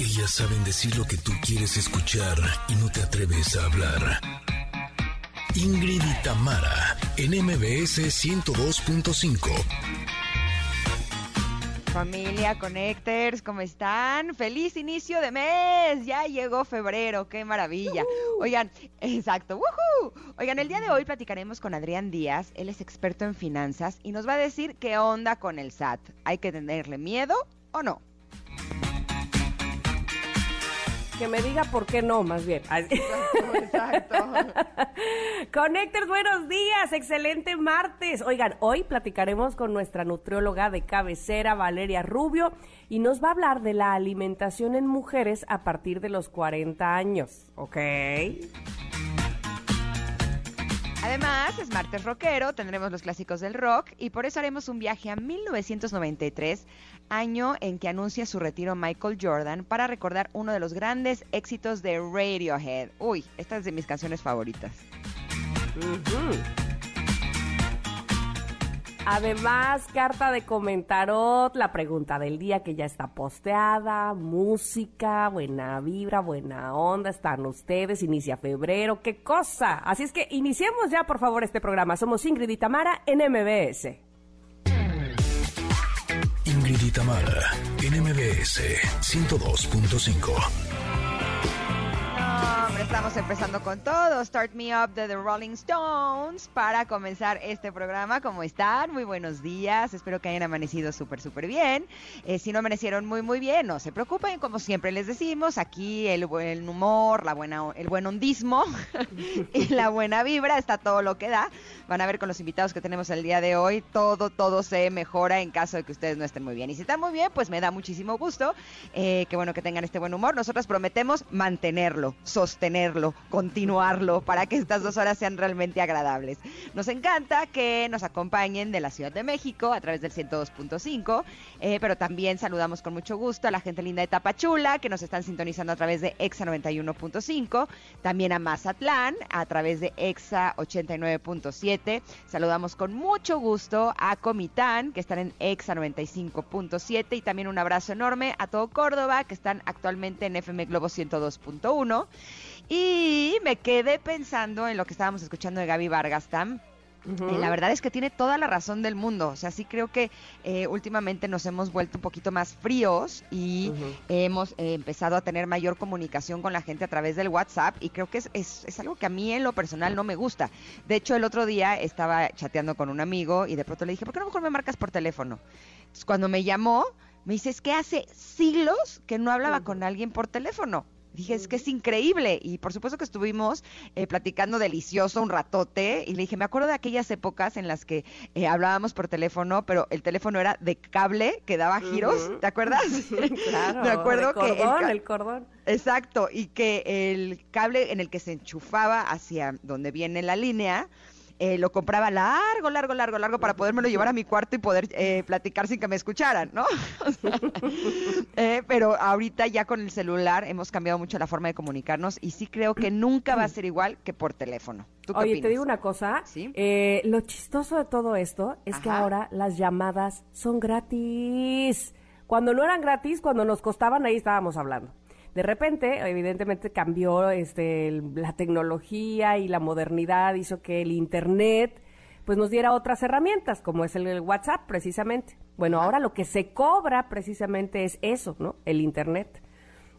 Ellas saben decir lo que tú quieres escuchar y no te atreves a hablar. Ingrid y Tamara, en MBS 102.5. Familia Connectors, ¿cómo están? Feliz inicio de mes. Ya llegó febrero, qué maravilla. Oigan, exacto. ¡woohoo! Oigan, el día de hoy platicaremos con Adrián Díaz. Él es experto en finanzas y nos va a decir qué onda con el SAT. ¿Hay que tenerle miedo o no? Que me diga por qué no, más bien. Exacto, Connectors, buenos días, excelente martes. Oigan, hoy platicaremos con nuestra nutrióloga de cabecera, Valeria Rubio, y nos va a hablar de la alimentación en mujeres a partir de los 40 años, ¿ok? Además, es martes rockero, tendremos los clásicos del rock y por eso haremos un viaje a 1993, año en que anuncia su retiro Michael Jordan para recordar uno de los grandes éxitos de Radiohead. Uy, esta es de mis canciones favoritas. Además, carta de comentarot, la pregunta del día que ya está posteada, música, buena vibra, buena onda, están ustedes, inicia febrero, qué cosa. Así es que iniciemos ya, por favor, este programa. Somos Ingrid y Tamara en MBS. Ingrid y Tamara, en MBS 102.5. Estamos empezando con todo. Start Me Up de The Rolling Stones para comenzar este programa. ¿Cómo están? Muy buenos días. Espero que hayan amanecido súper, súper bien. Eh, si no amanecieron muy, muy bien, no se preocupen. Como siempre les decimos, aquí el buen humor, la buena, el buen hondismo y la buena vibra está todo lo que da. Van a ver con los invitados que tenemos el día de hoy, todo, todo se mejora en caso de que ustedes no estén muy bien. Y si están muy bien, pues me da muchísimo gusto. Eh, que bueno que tengan este buen humor. Nosotros prometemos mantenerlo, sostenerlo, continuarlo para que estas dos horas sean realmente agradables. Nos encanta que nos acompañen de la Ciudad de México a través del 102.5, eh, pero también saludamos con mucho gusto a la gente linda de Tapachula que nos están sintonizando a través de EXA 91.5, también a Mazatlán a través de EXA 89.7. Saludamos con mucho gusto a Comitán que están en EXA 95.7 y también un abrazo enorme a todo Córdoba que están actualmente en FM Globo 102.1. Y me quedé pensando en lo que estábamos escuchando de Gaby Vargas Tam. Eh, la verdad es que tiene toda la razón del mundo. O sea, sí creo que eh, últimamente nos hemos vuelto un poquito más fríos y hemos eh, empezado a tener mayor comunicación con la gente a través del WhatsApp y creo que es, es, es algo que a mí en lo personal no me gusta. De hecho, el otro día estaba chateando con un amigo y de pronto le dije, ¿por qué no mejor me marcas por teléfono? Entonces, cuando me llamó, me dice, es que hace siglos que no hablaba con alguien por teléfono. Dije, es que es increíble. Y por supuesto que estuvimos eh, platicando delicioso un ratote. Y le dije, me acuerdo de aquellas épocas en las que eh, hablábamos por teléfono, pero el teléfono era de cable que daba giros. ¿Te acuerdas? Claro. me acuerdo el que. el cordón, el cordón. Exacto, y que el cable en el que se enchufaba hacia donde viene la línea, eh, lo compraba largo, largo, largo, largo para podérmelo llevar a mi cuarto y poder eh, platicar sin que me escucharan, ¿no? O sea, eh, pero ahorita ya con el celular hemos cambiado mucho la forma de comunicarnos y sí creo que nunca va a ser igual que por teléfono. ¿Tú qué Oye, opinas? te digo una cosa. Sí. Eh, lo chistoso de todo esto es que ahora las llamadas son gratis. Cuando no eran gratis, cuando nos costaban, ahí estábamos hablando. De repente, evidentemente cambió este, la tecnología y la modernidad hizo que el Internet pues nos diera otras herramientas, como es el, el WhatsApp precisamente. Bueno, ahora lo que se cobra precisamente es eso, ¿no? El Internet.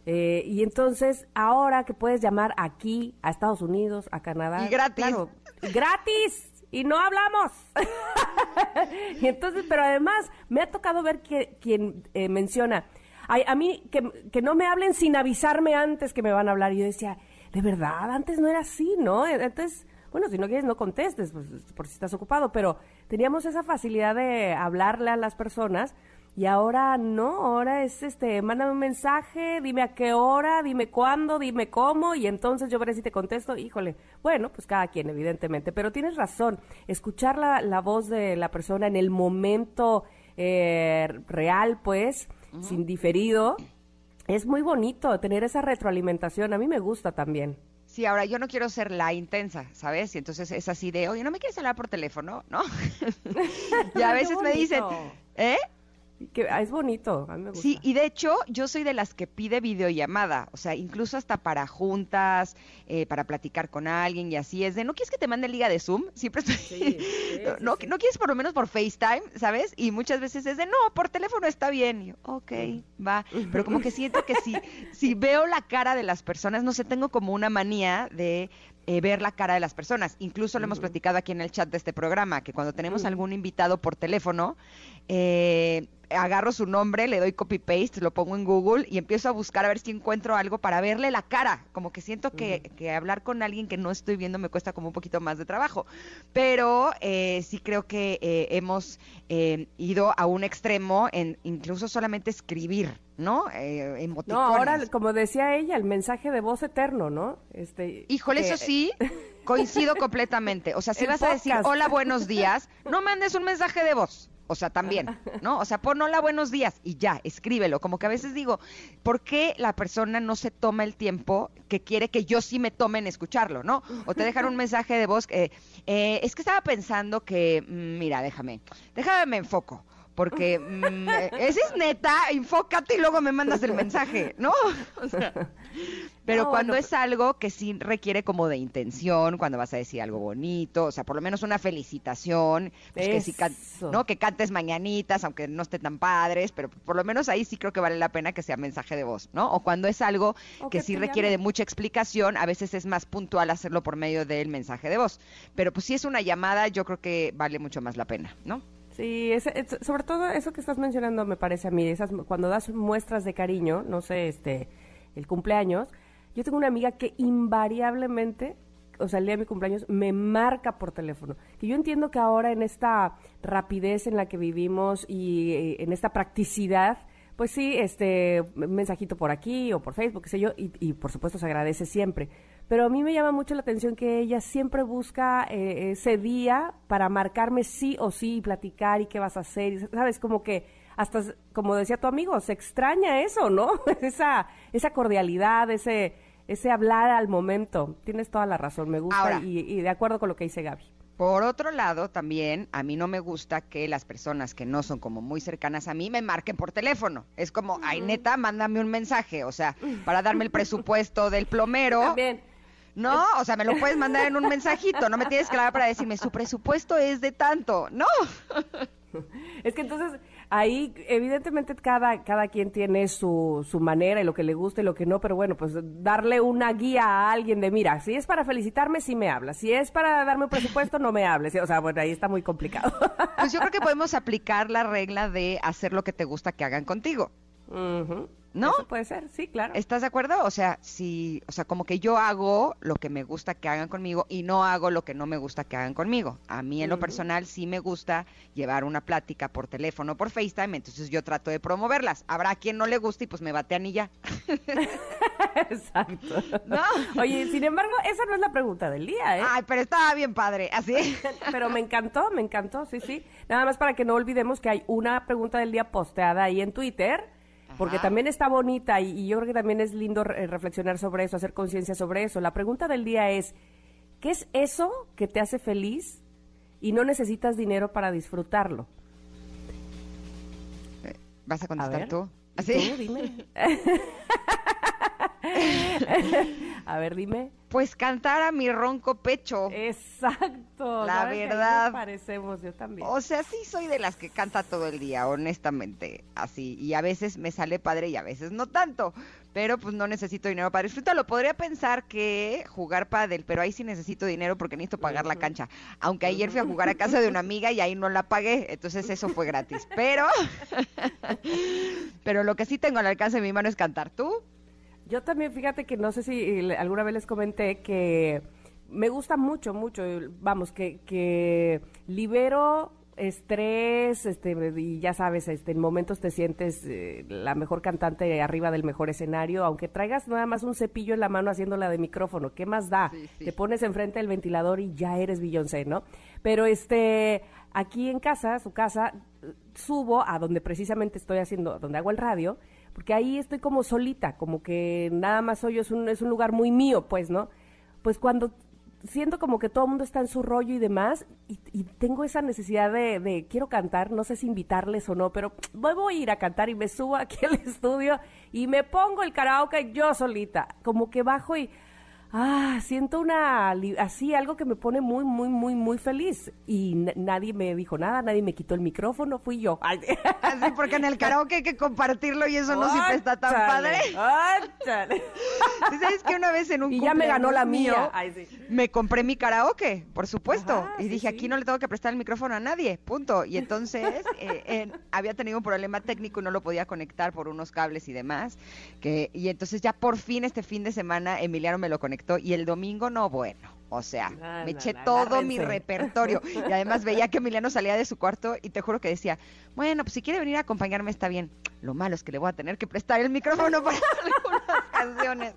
Eh, y entonces, ahora que puedes llamar aquí, a Estados Unidos, a Canadá. Y gratis. claro, gratis. Y no hablamos. y entonces, pero además, me ha tocado ver que quien eh, menciona, "Ay, a mí que, que no me hablen sin avisarme antes que me van a hablar. Y yo decía, de verdad, antes no era así, ¿no? Entonces, bueno, si no quieres, no contestes, pues, por si estás ocupado, pero teníamos esa facilidad de hablarle a las personas y ahora no, ahora es este, mándame un mensaje, dime a qué hora, dime cuándo, dime cómo, y entonces yo veré si te contesto. Híjole, bueno, pues cada quien, evidentemente, pero tienes razón, escuchar la, la voz de la persona en el momento eh, real, pues, sin diferido, es muy bonito tener esa retroalimentación, a mí me gusta también. Sí, ahora yo no quiero ser la intensa, ¿sabes? Y entonces es así de, oye, ¿no me quieres hablar por teléfono? ¿No? y a veces me dicen. ¿eh? Que, ah, es bonito, a mí me gusta. Sí, y de hecho yo soy de las que pide videollamada, o sea, incluso hasta para juntas, eh, para platicar con alguien y así es de, ¿no quieres que te mande liga de Zoom? Siempre estoy, Sí, sí, no, sí, no quieres por lo menos por FaceTime, ¿sabes? Y muchas veces es de, no, por teléfono está bien. Y yo, ok, va. Pero como que siento que si, si veo la cara de las personas, no sé, tengo como una manía de eh, ver la cara de las personas. Incluso lo hemos platicado aquí en el chat de este programa, que cuando tenemos algún invitado por teléfono, eh, agarro su nombre, le doy copy paste, lo pongo en Google y empiezo a buscar a ver si encuentro algo para verle la cara. Como que siento que, que hablar con alguien que no estoy viendo me cuesta como un poquito más de trabajo. Pero eh, sí creo que eh, hemos eh, ido a un extremo en incluso solamente escribir, ¿no? Eh, No, ahora, como decía ella, el mensaje de voz eterno, ¿no? Este, Híjole, que- eso sí, coincido completamente. O sea, si El vas a decir hola, buenos días, no mandes un mensaje de voz. O sea, también, ¿no? O sea, pon hola, buenos días y ya, escríbelo. Como que a veces digo, ¿por qué la persona no se toma el tiempo que quiere que yo sí me tome en escucharlo, ¿no? O te dejan un mensaje de voz, eh, eh, es que estaba pensando que, mm, mira, déjame, déjame me enfoco. Porque mm, ese es neta, enfócate y luego me mandas el mensaje, ¿no? O sea, pero No, cuando bueno, es algo que sí requiere como de intención, cuando vas a decir algo bonito, o sea, por lo menos una felicitación, pues que sí. ¿no? Que cantes mañanitas, aunque no esté tan padres, pero por lo menos ahí sí creo que vale la pena que sea mensaje de voz, ¿no? O cuando es algo O que que sí requiere de mucha explicación, a veces es más puntual hacerlo por medio del mensaje de voz. Pero pues si es una llamada, yo creo que vale mucho más la pena, ¿no? Sí, sobre todo eso que estás mencionando me parece a mí, esas cuando das muestras de cariño, no sé, este, el cumpleaños, yo tengo una amiga que invariablemente, o sea, el día de mi cumpleaños, me marca por teléfono. Que yo entiendo que ahora en esta rapidez en la que vivimos y eh, en esta practicidad, pues sí, este, mensajito por aquí o por Facebook, qué sé yo, y, y por supuesto se agradece siempre. Pero a mí me llama mucho la atención que ella siempre busca eh, ese día para marcarme sí o sí y platicar y qué vas a hacer. y, ¿Sabes? Como que hasta, como decía tu amigo, se extraña eso, ¿no? esa, esa cordialidad, ese, ese hablar al momento. Tienes toda la razón, me gusta Ahora. y, y de acuerdo con lo que dice Gaby. Por otro lado, también a mí no me gusta que las personas que no son como muy cercanas a mí me marquen por teléfono. Es como, ay, neta, mándame un mensaje, o sea, para darme el presupuesto del plomero. También. No, o sea, me lo puedes mandar en un mensajito, no me tienes que hablar para decirme, su presupuesto es de tanto. No. Es que entonces ahí evidentemente cada, cada quien tiene su, su manera y lo que le gusta y lo que no, pero bueno, pues darle una guía a alguien de, mira, si es para felicitarme, sí me hablas, si es para darme un presupuesto, no me hables. O sea, bueno, ahí está muy complicado. Pues yo creo que podemos aplicar la regla de hacer lo que te gusta que hagan contigo. ¿No? Eso puede ser, sí, claro. ¿Estás de acuerdo? O sea, si, o sea, como que yo hago lo que me gusta que hagan conmigo y no hago lo que no me gusta que hagan conmigo. A mí en lo personal sí me gusta llevar una plática por teléfono, por FaceTime, entonces yo trato de promoverlas. Habrá quien no le guste y pues me batean y ya. Exacto. ¿No? Oye, sin embargo, esa no es la pregunta del día, ¿eh? Ay, pero estaba bien padre, así. Pero me encantó, me encantó, sí, sí. Nada más para que no olvidemos que hay una pregunta del día posteada ahí en Twitter, porque Ajá. también está bonita y, y yo creo que también es lindo re- reflexionar sobre eso, hacer conciencia sobre eso. La pregunta del día es, ¿qué es eso que te hace feliz y no necesitas dinero para disfrutarlo? ¿Vas a A contestar ver, tú? ¿y ¿Así? tú? dime. a ver, dime. Pues cantar a mi ronco pecho. Exacto. La ¿sabes que ahí nos verdad. parecemos, yo también. O sea, sí soy de las que canta todo el día, honestamente, así. Y a veces me sale padre y a veces no tanto. Pero pues no necesito dinero para disfrutarlo. Podría pensar que jugar pádel, pero ahí sí necesito dinero porque necesito pagar la cancha. Aunque ayer fui a jugar a casa de una amiga y ahí no la pagué, entonces eso fue gratis. Pero, pero lo que sí tengo al alcance de mi mano es cantar. ¿Tú? Yo también, fíjate que no sé si eh, alguna vez les comenté que me gusta mucho, mucho, eh, vamos, que, que libero estrés, este, y ya sabes, este, en momentos te sientes eh, la mejor cantante arriba del mejor escenario, aunque traigas nada más un cepillo en la mano haciéndola de micrófono, ¿qué más da? Sí, sí. Te pones enfrente del ventilador y ya eres Beyoncé, ¿no? Pero este, aquí en casa, su casa, subo a donde precisamente estoy haciendo, donde hago el radio, porque ahí estoy como solita, como que nada más soy yo, es un, es un lugar muy mío, pues, ¿no? Pues cuando siento como que todo el mundo está en su rollo y demás, y, tengo esa necesidad de, quiero cantar, no sé si invitarles o no, pero voy a ir a cantar y me subo aquí al estudio y me pongo el karaoke yo solita, como que bajo y ah, siento una, así, algo que me pone muy, muy, muy, muy feliz. Y nadie me dijo nada, nadie me quitó el micrófono, fui yo. Así, porque en el karaoke hay que compartirlo y eso no siempre está tan padre. ¿Sabes que una vez en un Y ya me ganó la mía. Me compré mi karaoke, por supuesto. y dije, aquí no le tengo que prestar el micrófono a nadie, punto. Y entonces eh, había tenido un problema técnico y no lo podía conectar por unos cables y demás. Que, y entonces ya por fin este fin de semana Emiliano me lo conectó y el domingo no, bueno. O sea, me eché todo mi repertorio. Y además veía que Emiliano salía de su cuarto y te juro que decía, bueno, pues si quiere venir a acompañarme está bien. Lo malo es que le voy a tener que prestar el micrófono para algunas canciones.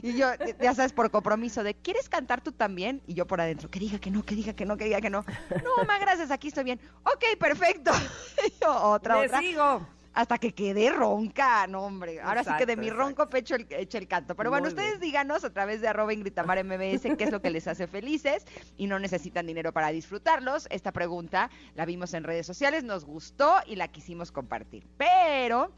Y yo, ya sabes, por compromiso de, ¿quieres cantar tú también? Y yo por adentro, que diga que no, que diga que no, que diga que no. No, más gracias, aquí estoy bien. Ok, perfecto. yo, otra, otra. sigo hasta que quedé ronca, no hombre. Ahora sí que de mi ronco pecho el, eche el canto. Pero bueno, ustedes díganos a través de arroba Ingritamar MBS qué es lo que les hace felices y no necesitan dinero para disfrutarlos. Esta pregunta la vimos en redes sociales, nos gustó y la quisimos compartir. Pero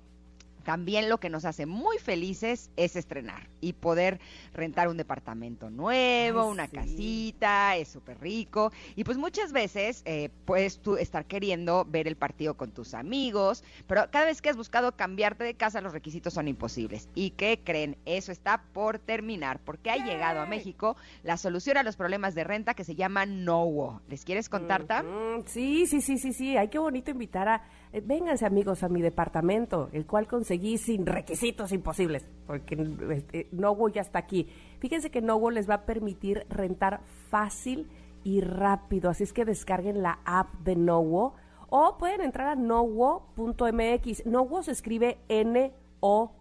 también lo que nos hace muy felices es estrenar y poder rentar un departamento nuevo, una casita, es súper rico. Y pues muchas veces eh, puedes tú estar queriendo ver el partido con tus amigos, pero cada vez que has buscado cambiarte de casa los requisitos son imposibles. ¿Y qué creen? Eso está por terminar porque ha llegado a México la solución a los problemas de renta que se llama Nowo. ¿Les quieres contar, Tam? Sí, sí, sí, sí, sí. Ay, qué bonito invitar a... Eh, vénganse amigos a mi departamento, el cual conseguí seguí sin requisitos imposibles, porque este, Nowo ya está aquí. Fíjense que Nowo les va a permitir rentar fácil y rápido, así es que descarguen la app de Nowo o pueden entrar a nowo.mx. Nowo se escribe N-O-W-O,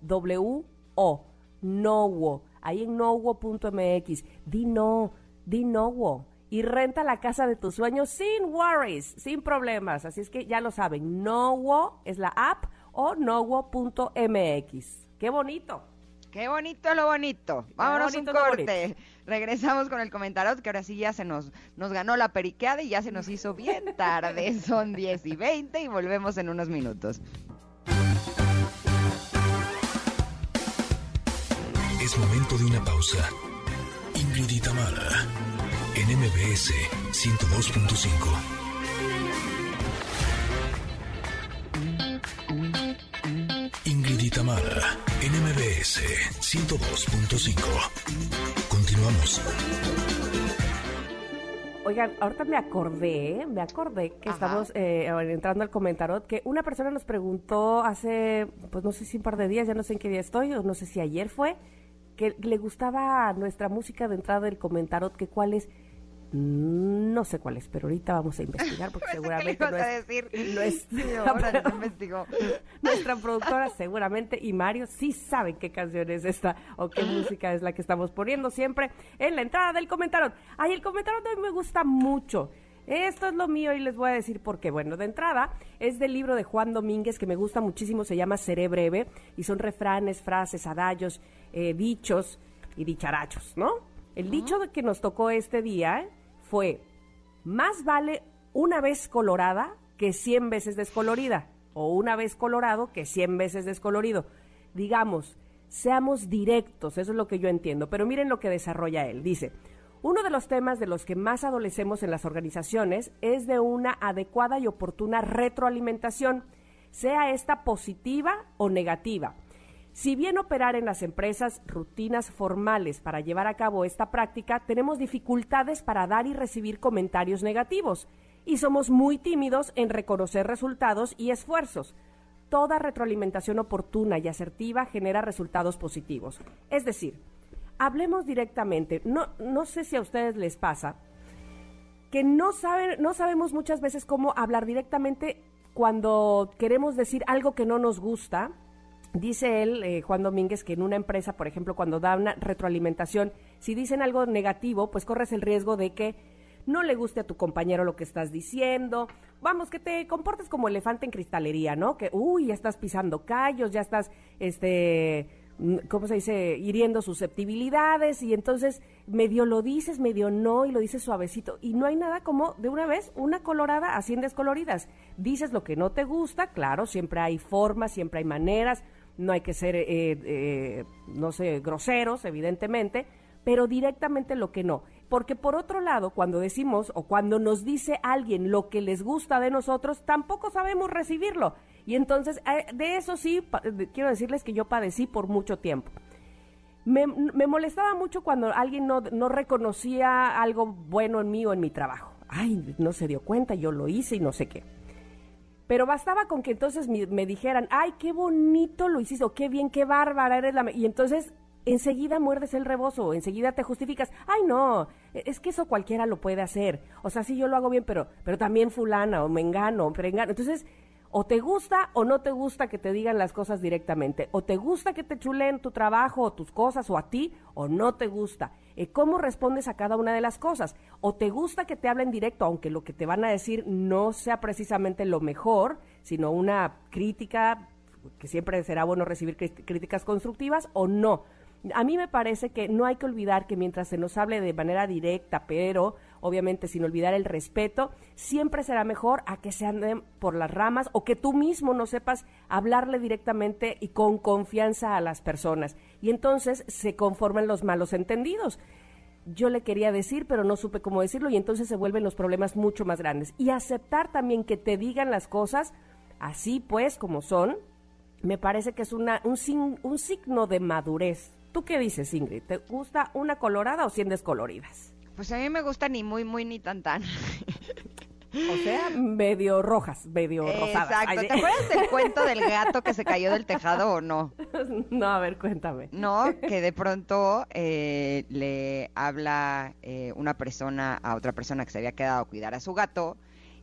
Nowo, ahí en nowo.mx. Di no, di Nowo y renta la casa de tus sueños sin worries, sin problemas. Así es que ya lo saben, Nowo es la app o nowo.mx. ¡Qué bonito! Qué bonito lo bonito. Vámonos un corte. Regresamos con el comentario que ahora sí ya se nos, nos ganó la periqueada y ya se nos hizo bien tarde. Son 10 y 20 y volvemos en unos minutos. Es momento de una pausa. Ingrid Mara en MBS 102.5. Tamara, NMBS 102.5. Continuamos. Oigan, ahorita me acordé, me acordé que estamos eh, entrando al comentario que una persona nos preguntó hace, pues no sé si un par de días, ya no sé en qué día estoy, o no sé si ayer fue, que le gustaba nuestra música de entrada del comentario, que cuál es no sé cuál es, pero ahorita vamos a investigar porque seguramente nuestra, productora seguramente y Mario sí saben qué canción es esta o qué música es la que estamos poniendo siempre en la entrada del comentario. Ay, el comentario de hoy me gusta mucho. Esto es lo mío y les voy a decir por qué. Bueno, de entrada es del libro de Juan Domínguez que me gusta muchísimo, se llama Seré Breve y son refranes, frases, adallos, eh, dichos y dicharachos, ¿no? El dicho que nos tocó este día fue, más vale una vez colorada que cien veces descolorida, o una vez colorado que cien veces descolorido. Digamos, seamos directos, eso es lo que yo entiendo, pero miren lo que desarrolla él. Dice, uno de los temas de los que más adolecemos en las organizaciones es de una adecuada y oportuna retroalimentación, sea esta positiva o negativa. Si bien operar en las empresas rutinas formales para llevar a cabo esta práctica, tenemos dificultades para dar y recibir comentarios negativos y somos muy tímidos en reconocer resultados y esfuerzos. Toda retroalimentación oportuna y asertiva genera resultados positivos. Es decir, hablemos directamente. No, no sé si a ustedes les pasa que no, saben, no sabemos muchas veces cómo hablar directamente cuando queremos decir algo que no nos gusta Dice él, eh, Juan Domínguez, que en una empresa, por ejemplo, cuando da una retroalimentación, si dicen algo negativo, pues corres el riesgo de que no le guste a tu compañero lo que estás diciendo. Vamos, que te comportes como elefante en cristalería, ¿no? Que, uy, ya estás pisando callos, ya estás, este, ¿cómo se dice? Hiriendo susceptibilidades y entonces medio lo dices, medio no y lo dices suavecito. Y no hay nada como de una vez una colorada así en descoloridas. Dices lo que no te gusta, claro, siempre hay formas, siempre hay maneras, no hay que ser, eh, eh, no sé, groseros, evidentemente, pero directamente lo que no. Porque por otro lado, cuando decimos o cuando nos dice alguien lo que les gusta de nosotros, tampoco sabemos recibirlo. Y entonces, eh, de eso sí, quiero decirles que yo padecí por mucho tiempo. Me, molestaba mucho cuando alguien no, no, reconocía algo bueno en mí o en mi trabajo. Ay, no se dio cuenta, yo lo hice y no sé qué. Pero bastaba con que entonces me, dijeran, ay, qué bonito lo hiciste, o qué bien, qué bárbara eres la... Y entonces enseguida muerdes el rebozo, enseguida te justificas, ay no, e, es que eso cualquiera lo puede hacer. O sea, sí yo lo hago bien, pero, pero también fulana o mengano, o prengano. Entonces, o te gusta o no te gusta que te digan las cosas directamente. O te gusta que te chuleen tu trabajo o tus cosas o a ti o no te gusta. Eh, ¿Cómo respondes a cada una de las cosas? O te gusta que te hablen directo, aunque lo que te van a decir no sea precisamente lo mejor, sino una crítica, que siempre será bueno recibir críticas constructivas o no. A mí me parece que no hay que olvidar que mientras se nos hable de manera directa, pero obviamente sin olvidar el respeto, siempre será mejor a que se anden por las ramas o que tú mismo no sepas hablarle directamente y con confianza a las personas. Y entonces se conforman los malos entendidos yo le quería decir, pero no supe cómo decirlo y entonces se vuelven los problemas mucho más grandes. Y aceptar también que te digan las cosas así pues como son, me parece que es una, un, un signo de madurez. ¿Tú qué dices, Ingrid? ¿Te gusta una colorada o cien descoloridas? Pues a mí me gusta ni muy, muy, ni tan, tan. O sea, medio rojas, medio rosadas. Exacto. ¿Te acuerdas del cuento del gato que se cayó del tejado o no? No, a ver, cuéntame. No, que de pronto eh, le habla eh, una persona a otra persona que se había quedado a cuidar a su gato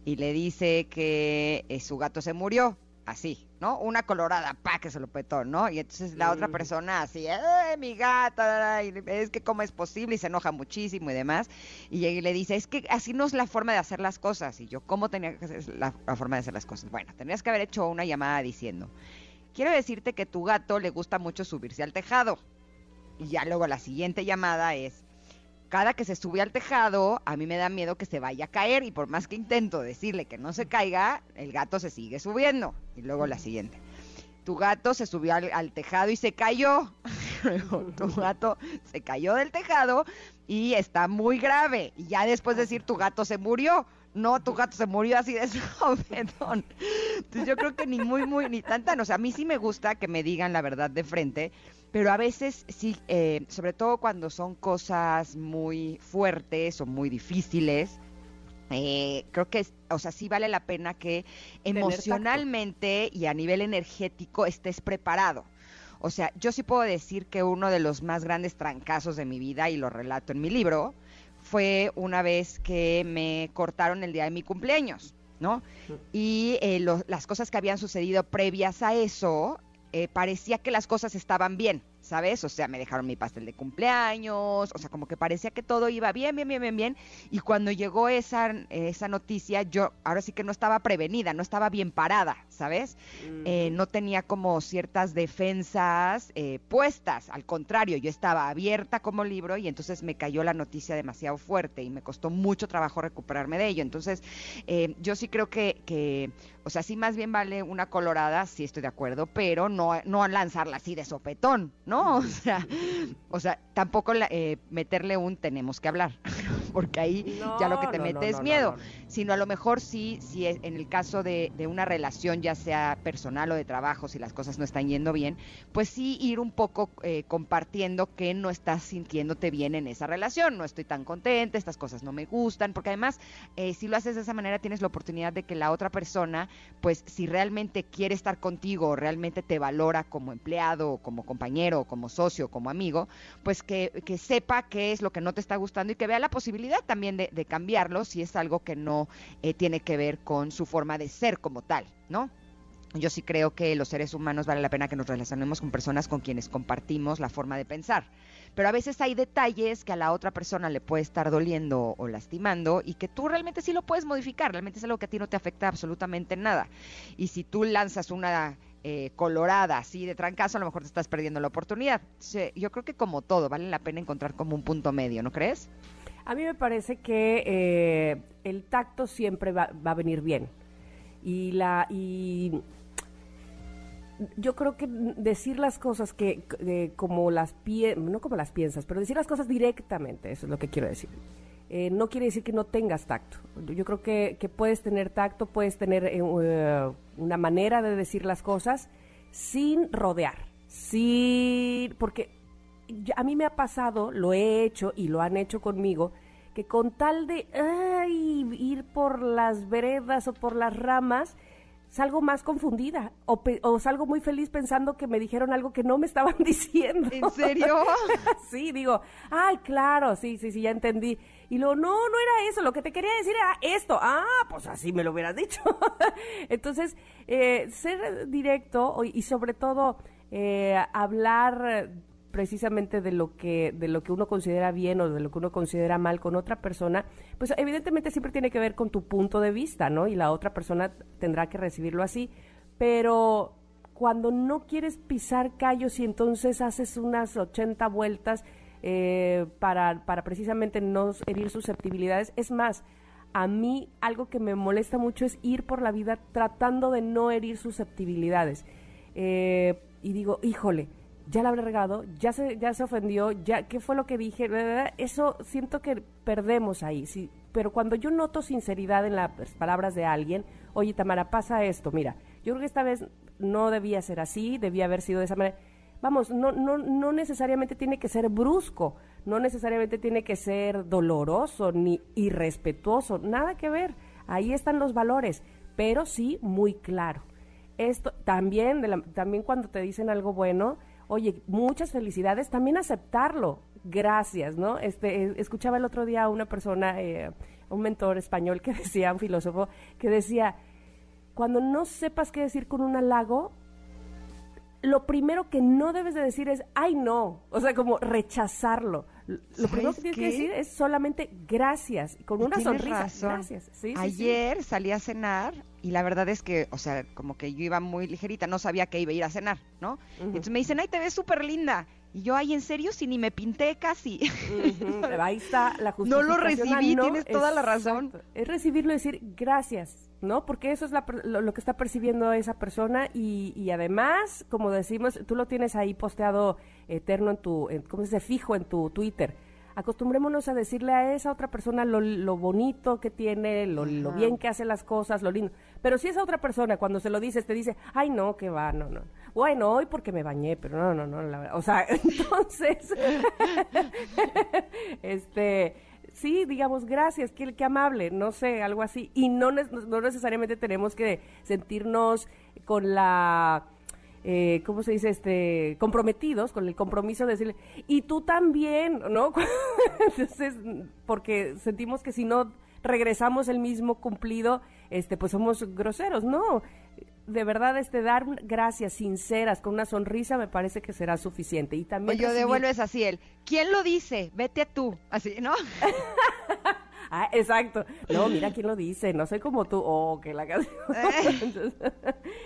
y le dice que eh, su gato se murió así, ¿no? Una colorada, pa, que se lo petó, ¿no? Y entonces la otra persona así, ¡eh, mi gata! es que cómo es posible y se enoja muchísimo y demás. Y llega y le dice, es que así no es la forma de hacer las cosas. Y yo, ¿cómo tenía que ser la, la forma de hacer las cosas? Bueno, tendrías que haber hecho una llamada diciendo, quiero decirte que tu gato le gusta mucho subirse al tejado. Y ya luego la siguiente llamada es, cada que se sube al tejado, a mí me da miedo que se vaya a caer y por más que intento decirle que no se caiga, el gato se sigue subiendo. Y luego la siguiente. Tu gato se subió al, tejado y se cayó. tu gato se cayó del tejado y está muy grave. Y ya después de decir tu gato se murió. No, tu gato se murió así de sopetón. Entonces yo creo que ni muy, muy, ni tanta. O sea, a mí sí me gusta que me digan la verdad de frente pero a veces sí, eh, sobre todo cuando son cosas muy fuertes o muy difíciles, eh, creo que, o sea, sí vale la pena que emocionalmente y a nivel energético estés preparado. O sea, yo sí puedo decir que uno de los más grandes trancazos de mi vida, y lo relato en mi libro, fue una vez que me cortaron el día de mi cumpleaños, ¿no? Y eh, las cosas que habían sucedido previas a eso eh, parecía que las cosas estaban bien, ¿sabes? O sea, me dejaron mi pastel de cumpleaños, o sea, como que parecía que todo iba bien, bien, bien, bien, bien. Y cuando llegó esa, esa noticia, yo ahora sí que no estaba prevenida, no estaba bien parada, ¿sabes? Eh, no tenía como ciertas defensas eh, puestas, al contrario, yo estaba abierta como libro y entonces me cayó la noticia demasiado fuerte y me costó mucho trabajo recuperarme de ello. Entonces, yo sí creo que, que o sea, sí más bien vale una colorada, sí estoy de acuerdo, pero no, no lanzarla así de sopetón, ¿no? O sea, o sea tampoco eh, meterle un tenemos que hablar, porque ahí ya lo que te mete es miedo, sino a lo mejor sí, si en el caso de, de, una relación, ya sea personal o de trabajo, si las cosas no están yendo bien, pues sí ir un poco eh, compartiendo que no estás sintiéndote bien en esa relación, no estoy tan contenta, estas cosas no me gustan, porque además eh, si lo haces de esa manera tienes la oportunidad de que la otra persona pues si realmente quiere estar contigo realmente te valora como empleado, o como compañero, o como socio, como amigo, pues que, sepa qué es lo que no te está gustando y que vea la posibilidad también de, cambiarlo si es algo que no eh, tiene que ver con su forma de ser como tal, ¿no? Yo sí creo que los seres humanos vale la pena que nos relacionemos con personas con quienes compartimos la forma de pensar pero a veces hay detalles que a la otra persona le puede estar doliendo o lastimando y que tú realmente sí lo puedes modificar, realmente es algo que a ti no te afecta absolutamente nada. Y si tú lanzas una eh, colorada, así de trancazo, a lo mejor te estás perdiendo la oportunidad. yo creo que como todo, vale la pena encontrar como un punto medio, ¿no crees? A mí me parece que eh, el tacto siempre va, a venir bien. Y la y yo creo que decir las cosas que como las no como las piensas, pero decir las cosas directamente, eso es lo que quiero decir. Eh, no quiere decir que no tengas tacto. Yo creo que, puedes tener tacto, puedes tener eh, una manera de decir las cosas sin rodear, sin, porque a mí me ha pasado, lo he hecho y lo han hecho conmigo, que con tal de ir por las veredas o por las ramas, salgo más confundida o, o, salgo muy feliz pensando que me dijeron algo que no me estaban diciendo. ¿En serio? sí, digo, ay, claro, sí, sí, sí, ya entendí. Y luego, no, no era eso, lo que te quería decir era esto. Ah, pues así me lo hubieras dicho. Entonces, eh, ser directo y sobre todo eh, hablar precisamente de lo que de lo que uno considera bien o de lo que uno considera mal con otra persona, pues evidentemente siempre tiene que ver con tu punto de vista, ¿no? Y la otra persona tendrá que recibirlo así, pero cuando no quieres pisar callos y entonces haces unas 80 vueltas eh, para, para precisamente no herir susceptibilidades, es más, a mí algo que me molesta mucho es ir por la vida tratando de no herir susceptibilidades. Eh, y digo, híjole, ya la habré regado, ya se, ya se ofendió, ya, ¿qué fue lo que dije? Eso siento que perdemos ahí, sí. Pero cuando yo noto sinceridad en las palabras de alguien, oye, Tamara, pasa esto, mira, yo creo que esta vez no debía ser así, debía haber sido de esa manera. Vamos, no, no, no necesariamente tiene que ser brusco, no necesariamente tiene que ser doloroso ni irrespetuoso, nada que ver. Ahí están los valores, pero sí muy claro. Esto también, también cuando te dicen algo bueno, oye, muchas felicidades, también aceptarlo, gracias, ¿no? Este, eh, escuchaba el otro día a una persona, eh, un mentor español que decía, un filósofo, que decía, cuando no sepas qué decir con un halago, lo primero que no debes de decir es, ay no, o sea, como rechazarlo. Lo primero que tienes que decir es solamente gracias, con una sonrisa. Gracias. Ayer salí a cenar y la verdad es que, o sea, como que yo iba muy ligerita, no sabía que iba a ir a cenar, ¿no? Entonces me dicen, ay, te ves súper linda. Y yo, ay, en serio, si ni me pinté casi. Ahí está la justicia. No lo recibí, tienes toda la razón. Es recibirlo y decir gracias ¿no? Porque eso es lo, que está percibiendo esa persona y, y, además, como decimos, tú lo tienes ahí posteado eterno en tu, ¿cómo se dice? Fijo en tu Twitter. Acostumbrémonos a decirle a esa otra persona lo, bonito que tiene, lo, bien que hace las cosas, lo lindo. Pero si esa otra persona cuando se lo dices te dice, ay no, que va, no, no. Bueno, hoy porque me bañé, pero no, no, no, la verdad. O sea, entonces, este sí, digamos, gracias, qué, qué amable, no sé, algo así. Y no, no necesariamente tenemos que sentirnos con la... Eh, ¿cómo se dice? Este, comprometidos con el compromiso de decirle, y tú también, ¿no? Entonces, porque sentimos que si no regresamos el mismo cumplido, este, pues somos groseros, ¿no? de verdad este dar gracias sinceras con una sonrisa me parece que será suficiente y también o yo devuelves así el quién lo dice vete a tú así no ah exacto no mira quién lo dice no soy como tú oh que la canción eh.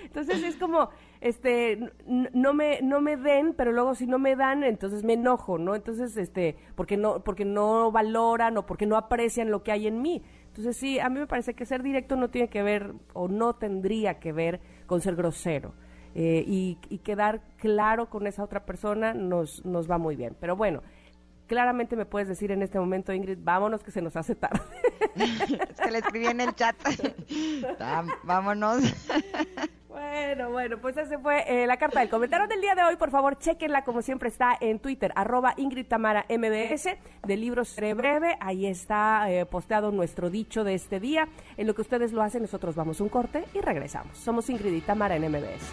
entonces, es como este no me no me den pero luego si no me dan entonces me enojo no entonces este porque no porque no valoran o porque no aprecian lo que hay en mí entonces sí, a mí me parece que ser directo no tiene que ver o no tendría que ver con ser grosero. Eh, y, quedar claro con esa otra persona nos, nos va muy bien. Pero bueno, claramente me puedes decir en este momento, Ingrid, vámonos que se nos hace tarde. es que le escribí en el chat. vámonos. Bueno, bueno, pues esa fue eh, la carta del comentario del día de hoy. Por favor, chequenla como siempre está en Twitter, arroba Ingrid Tamara MBS, de Libros Seré Breve. Ahí está eh, posteado nuestro dicho de este día. En lo que ustedes lo hacen, nosotros vamos un corte y regresamos. Somos Ingrid y Tamara en MBS.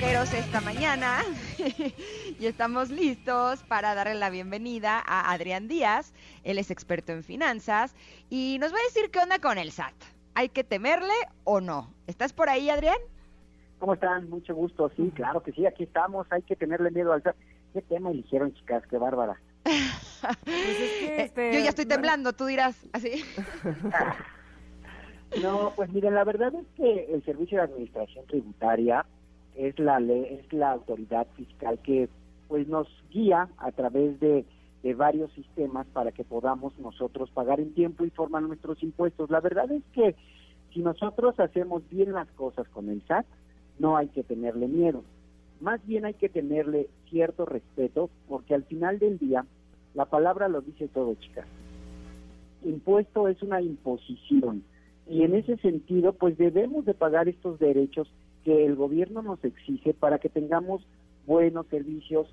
Esta mañana y estamos listos para darle la bienvenida a Adrián Díaz. Él es experto en finanzas y nos va a decir qué onda con el SAT. ¿Hay que temerle o no? ¿Estás por ahí, Adrián? ¿Cómo están? Mucho gusto. Sí, claro que sí, aquí estamos. Hay que tenerle miedo al SAT. ¿Qué tema eligieron, chicas? Qué bárbara. Pues este, Yo ya estoy temblando, tú dirás así. no, pues miren, la verdad es que el Servicio de Administración Tributaria es la ley, es la autoridad fiscal que pues nos guía a través de, de varios sistemas para que podamos nosotros pagar en tiempo y forma nuestros impuestos. La verdad es que si nosotros hacemos bien las cosas con el SAT, no hay que tenerle miedo. Más bien hay que tenerle cierto respeto porque al final del día la palabra lo dice todo, chicas. Impuesto es una imposición y en ese sentido pues debemos de pagar estos derechos que el gobierno nos exige para que tengamos buenos servicios.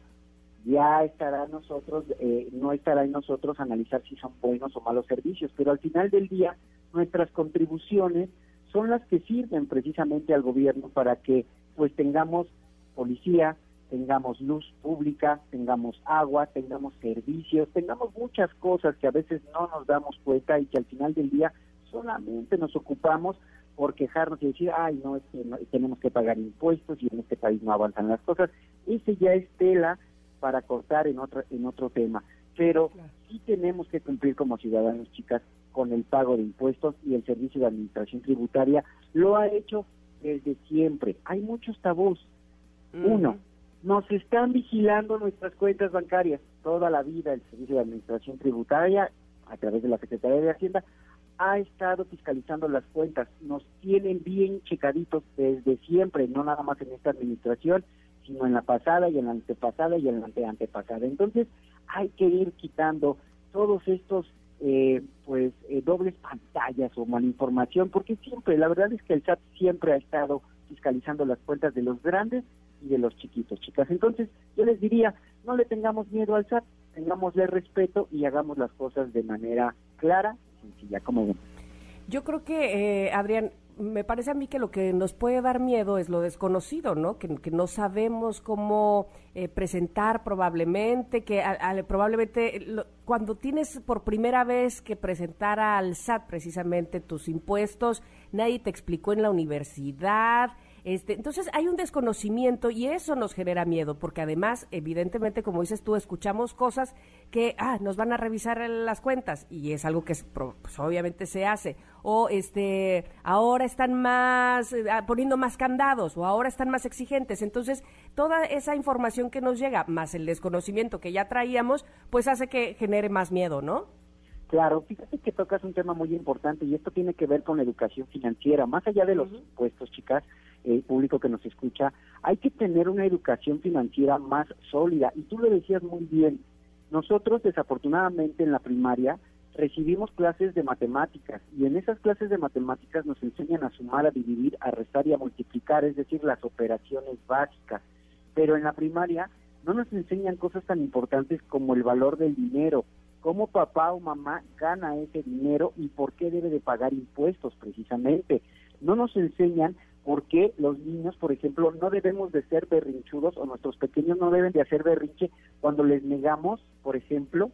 Ya estará nosotros, eh, no estará en nosotros analizar si son buenos o malos servicios, pero al final del día nuestras contribuciones son las que sirven precisamente al gobierno para que pues tengamos policía, tengamos luz pública, tengamos agua, tengamos servicios, tengamos muchas cosas que a veces no nos damos cuenta y que al final del día solamente nos ocupamos por quejarnos y decir, ay, no, es que tenemos que pagar impuestos y en este país no avanzan las cosas. Ese ya es tela para cortar en otro, en otro tema. Pero sí tenemos que cumplir como ciudadanos, chicas, con el pago de impuestos y el servicio de administración tributaria lo ha hecho desde siempre. Hay muchos tabús. Uno, nos están vigilando nuestras cuentas bancarias toda la vida. El servicio de administración tributaria, a través de la Secretaría de Hacienda, ha estado fiscalizando las cuentas, nos tienen bien checaditos desde siempre, no nada más en esta administración, sino en la pasada y en la antepasada y en la ante antepasada. Entonces hay que ir quitando todos estos eh, pues eh, dobles pantallas o malinformación, porque siempre, la verdad es que el SAT siempre ha estado fiscalizando las cuentas de los grandes y de los chiquitos, chicas. Entonces yo les diría, no le tengamos miedo al SAT, tengámosle respeto y hagamos las cosas de manera clara sencilla, como Yo creo que, eh, Adrián, me parece a mí que lo que nos puede dar miedo es lo desconocido, ¿no? Que, no sabemos cómo eh, presentar probablemente, que probablemente cuando tienes por primera vez que presentar al SAT precisamente tus impuestos, nadie te explicó en la universidad, este, entonces hay un desconocimiento y eso nos genera miedo, porque además, evidentemente, como dices tú, escuchamos cosas que ah, nos van a revisar las cuentas y es algo que pues, obviamente se hace. O este, ahora están más eh, ah, poniendo más candados o ahora están más exigentes. Entonces, toda esa información que nos llega, más el desconocimiento que ya traíamos, pues hace que genere más miedo, ¿no? Claro, fíjate que tocas un tema muy importante y esto tiene que ver con la educación financiera. Más allá de los impuestos, chicas, el público que nos escucha, hay que tener una educación financiera más sólida. Y tú lo decías muy bien, nosotros desafortunadamente en la primaria recibimos clases de matemáticas y en esas clases de matemáticas nos enseñan a sumar, a dividir, a restar y a multiplicar, es decir, las operaciones básicas. Pero en la primaria no nos enseñan cosas tan importantes como el valor del dinero, cómo papá o mamá gana ese dinero y por qué debe de pagar impuestos precisamente. No nos enseñan porque los niños, por ejemplo, no debemos de ser berrinchudos o nuestros pequeños no deben de hacer berrinche cuando les negamos, por ejemplo,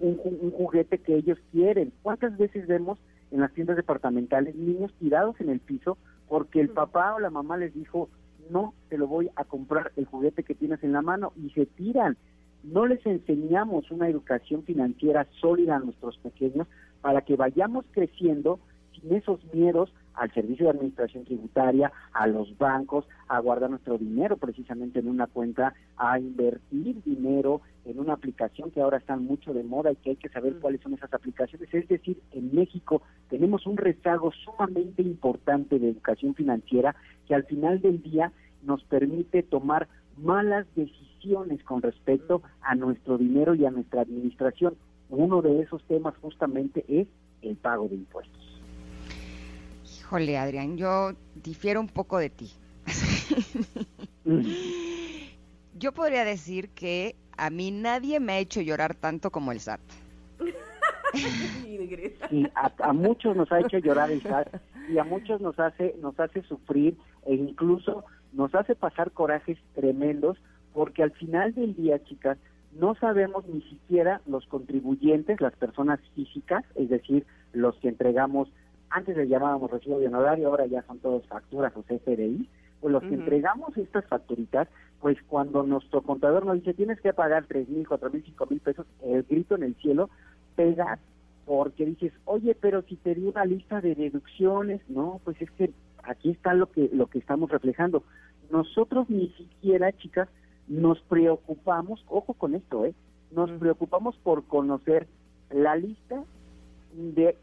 un, juguete que ellos quieren. ¿Cuántas veces vemos en las tiendas departamentales niños tirados en el piso porque el papá o la mamá les dijo, no, te lo voy a comprar el juguete que tienes en la mano y se tiran? No les enseñamos una educación financiera sólida a nuestros pequeños para que vayamos creciendo sin esos miedos al servicio de administración tributaria, a los bancos, a guardar nuestro dinero precisamente en una cuenta, a invertir dinero en una aplicación que ahora están mucho de moda y que hay que saber cuáles son esas aplicaciones. Es decir, en México tenemos un rezago sumamente importante de educación financiera que al final del día nos permite tomar malas decisiones con respecto a nuestro dinero y a nuestra administración. Uno de esos temas justamente es el pago de impuestos. Híjole, Adrián, yo difiero un poco de ti. yo podría decir que a mí nadie me ha hecho llorar tanto como el SAT. y a, muchos nos ha hecho llorar el SAT y a muchos nos hace nos hace sufrir e incluso nos hace pasar corajes tremendos porque al final del día, chicas, no sabemos ni siquiera los contribuyentes, las personas físicas, es decir, los que entregamos, antes le llamábamos recibo de honorario, ahora ya son todos facturas o CFDI, pues los que entregamos estas facturitas, pues cuando nuestro contador nos dice tienes que pagar tres mil, cuatro mil, cinco mil pesos, el grito en el cielo pega porque dices, oye, pero si te di una lista de deducciones, no, pues es que aquí está lo que lo que estamos reflejando. Nosotros ni siquiera, chicas, nos preocupamos, ojo con esto, ¿eh? Nos preocupamos por conocer la lista de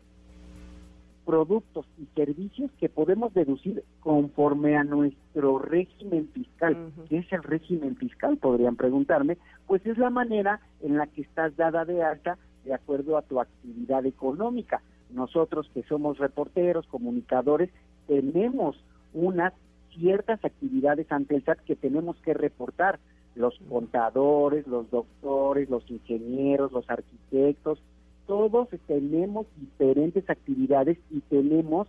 productos y servicios que podemos deducir conforme a nuestro régimen fiscal. ¿Qué es el régimen fiscal? Podrían preguntarme. Pues es la manera en la que estás dada de alta de acuerdo a tu actividad económica. Nosotros que somos reporteros, comunicadores, tenemos unas ciertas actividades ante el SAT que tenemos que reportar. Los contadores, los doctores, los ingenieros, los arquitectos, todos tenemos diferentes actividades y tenemos,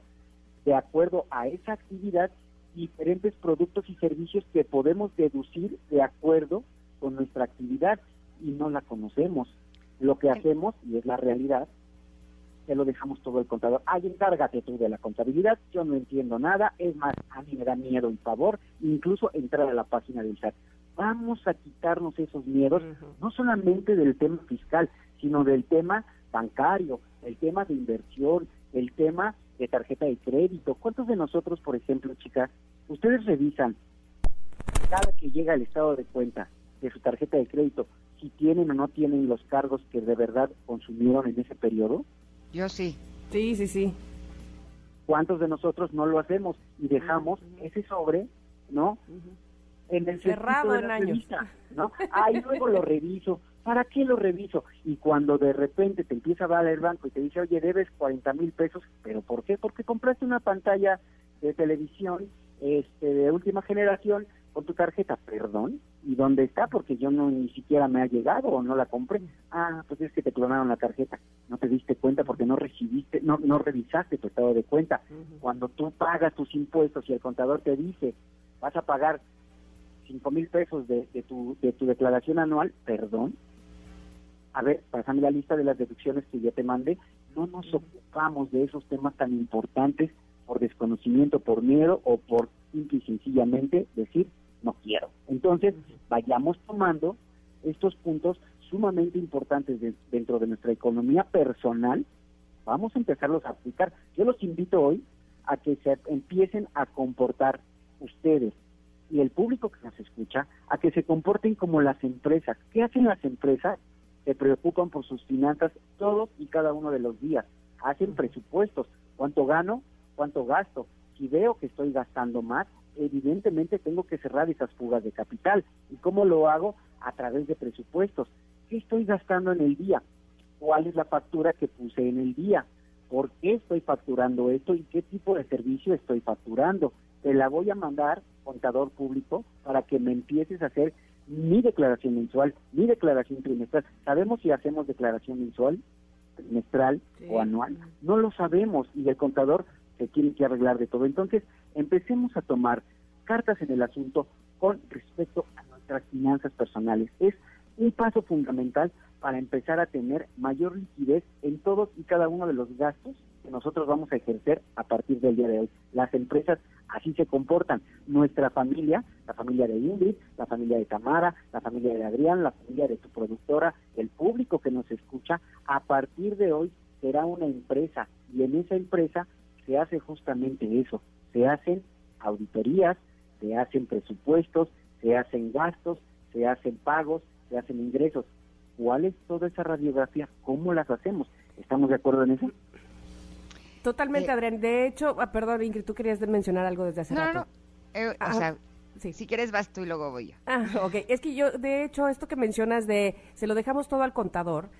de acuerdo a esa actividad, diferentes productos y servicios que podemos deducir de acuerdo con nuestra actividad y no la conocemos. Lo que hacemos, y es la realidad, se lo dejamos todo el contador. Ay, encárgate tú de la contabilidad, yo no entiendo nada, es más, a mí me da miedo y favor, incluso entrar a la página del SAT. Vamos a quitarnos esos miedos, no solamente del tema fiscal, sino del tema bancario, el tema de inversión, el tema de tarjeta de crédito. ¿Cuántos de nosotros, por ejemplo, chicas, ustedes revisan cada que llega el estado de cuenta de su tarjeta de crédito, si tienen o no tienen los cargos que de verdad consumieron en ese periodo? Yo sí. Sí, sí, sí. ¿Cuántos de nosotros no lo hacemos y dejamos ese sobre, ¿no? En el cerrado en años. ¿no? Ahí luego lo reviso. ¿Para qué lo reviso? Y cuando de repente te empieza a dar el banco y te dice, oye, debes 40 mil pesos, ¿pero por qué? Porque compraste una pantalla de televisión este, de última generación con tu tarjeta, perdón, ¿y dónde está? Porque yo no ni siquiera me ha llegado o no la compré. Ah, pues es que te clonaron la tarjeta, no te diste cuenta porque no recibiste, no, no revisaste tu estado de cuenta. Cuando tú pagas tus impuestos y el contador te dice, vas a pagar cinco mil pesos de, de, tu, de tu declaración anual, perdón, a ver, pásame la lista de las deducciones que ya te mandé, no nos ocupamos de esos temas tan importantes por desconocimiento, por miedo o por simple y sencillamente decir no quiero. Entonces, vayamos tomando estos puntos sumamente importantes dentro de nuestra economía personal, vamos a empezarlos a aplicar. Yo los invito hoy a que se empiecen a comportar ustedes y el público que nos escucha, a que se comporten como las empresas. ¿Qué hacen las empresas? Se preocupan por sus finanzas todos y cada uno de los días. Hacen presupuestos, cuánto gano, cuánto gasto. Si veo que estoy gastando más, evidentemente tengo que cerrar esas fugas de capital. ¿Y cómo lo hago? A través de presupuestos. ¿Qué estoy gastando en el día? ¿Cuál es la factura que puse en el día? ¿Por qué estoy facturando esto y qué tipo de servicio estoy facturando? Te la voy a mandar, contador público, para que me empieces a hacer mi declaración mensual, mi declaración trimestral. ¿Sabemos si hacemos declaración mensual, trimestral o anual? No lo sabemos y el contador se tiene que arreglar de todo. Entonces, empecemos a tomar cartas en el asunto con respecto a nuestras finanzas personales. Es un paso fundamental para empezar a tener mayor liquidez en todos y cada uno de los gastos que nosotros vamos a ejercer a partir del día de hoy. Las empresas así se comportan. Nuestra familia, la familia de Ingrid, la familia de Tamara, la familia de Adrián, la familia de tu productora, el público que nos escucha, a partir de hoy será una empresa y en esa empresa se hace justamente eso. Se hacen auditorías, se hacen presupuestos, se hacen gastos, se hacen pagos, se hacen ingresos. ¿Cuál es toda esa radiografía? ¿Cómo las hacemos? ¿Estamos de acuerdo en eso? Totalmente, eh, Adrián. De hecho, ah, perdón, Ingrid, tú querías mencionar algo desde hace rato. No, no. Eh, o sea, si quieres vas tú y luego voy yo. Ah, ok. Es que yo, de hecho, esto que mencionas de se lo dejamos todo al contador,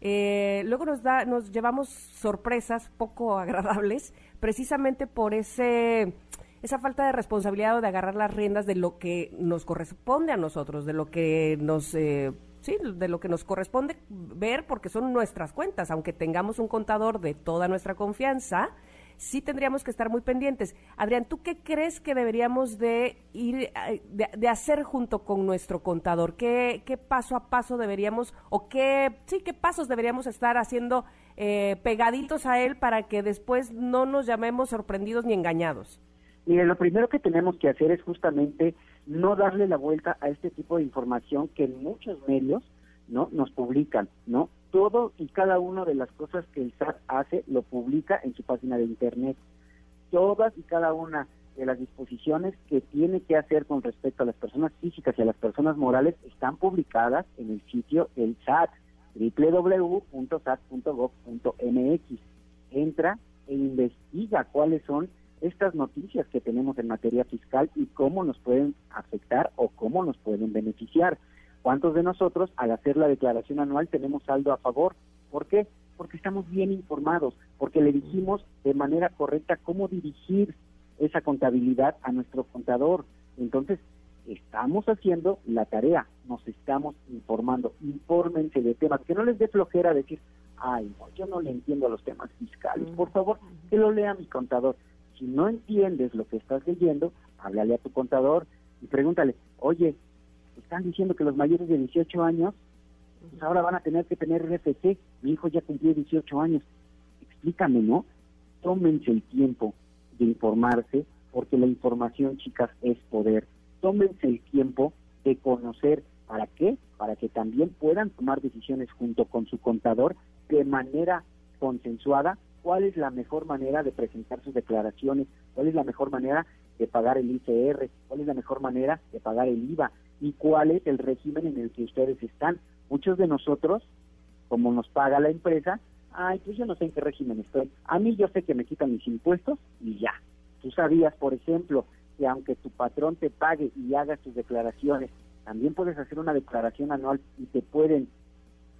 eh, luego nos da, nos llevamos sorpresas poco agradables, precisamente por ese esa falta de responsabilidad o de agarrar las riendas de lo que nos corresponde a nosotros, de lo que nos eh, sí, de lo que nos corresponde ver porque son nuestras cuentas, aunque tengamos un contador de toda nuestra confianza, sí tendríamos que estar muy pendientes. Adrián, ¿tú qué crees que deberíamos de ir, eh, de, hacer junto con nuestro contador? ¿Qué, ¿Qué, paso a paso deberíamos, o qué, sí, qué pasos deberíamos estar haciendo eh, pegaditos a él para que después no nos llamemos sorprendidos ni engañados? Mire, lo primero que tenemos que hacer es justamente no darle la vuelta a este tipo de información que muchos medios no nos publican, ¿no? Todo y cada una de las cosas que el SAT hace lo publica en su página de internet. Todas y cada una de las disposiciones que tiene que hacer con respecto a las personas físicas y a las personas morales están publicadas en el sitio del SAT, www.sat.gov.mx. Entra e investiga cuáles son estas noticias que tenemos en materia fiscal y cómo nos pueden afectar o cómo nos pueden beneficiar. ¿Cuántos de nosotros al hacer la declaración anual tenemos saldo a favor? ¿Por qué? Porque estamos bien informados, porque le dijimos de manera correcta cómo dirigir esa contabilidad a nuestro contador. Entonces, estamos haciendo la tarea, nos estamos informando, infórmense de temas, que no les dé flojera decir, ay, no, yo no le entiendo los temas fiscales, por favor, que lo lea mi contador. No entiendes lo que estás leyendo, háblale a tu contador y pregúntale, oye, están diciendo que los mayores de 18 años, pues ahora van a tener que tener RFC, mi hijo ya cumplió 18 años. Explícame, ¿no? Tómense el tiempo de informarse, porque la información, chicas, es poder. Tómense el tiempo de conocer para qué, para que también puedan tomar decisiones junto con su contador de manera consensuada cuál es la mejor manera de presentar sus declaraciones, cuál es la mejor manera de pagar el ICR, cuál es la mejor manera de pagar el IVA y cuál es el régimen en el que ustedes están. Muchos de nosotros, como nos paga la empresa, ay, pues yo no sé en qué régimen estoy. A mí yo sé que me quitan mis impuestos y ya. Tú sabías, por ejemplo, que aunque tu patrón te pague y haga tus declaraciones, también puedes hacer una declaración anual y te pueden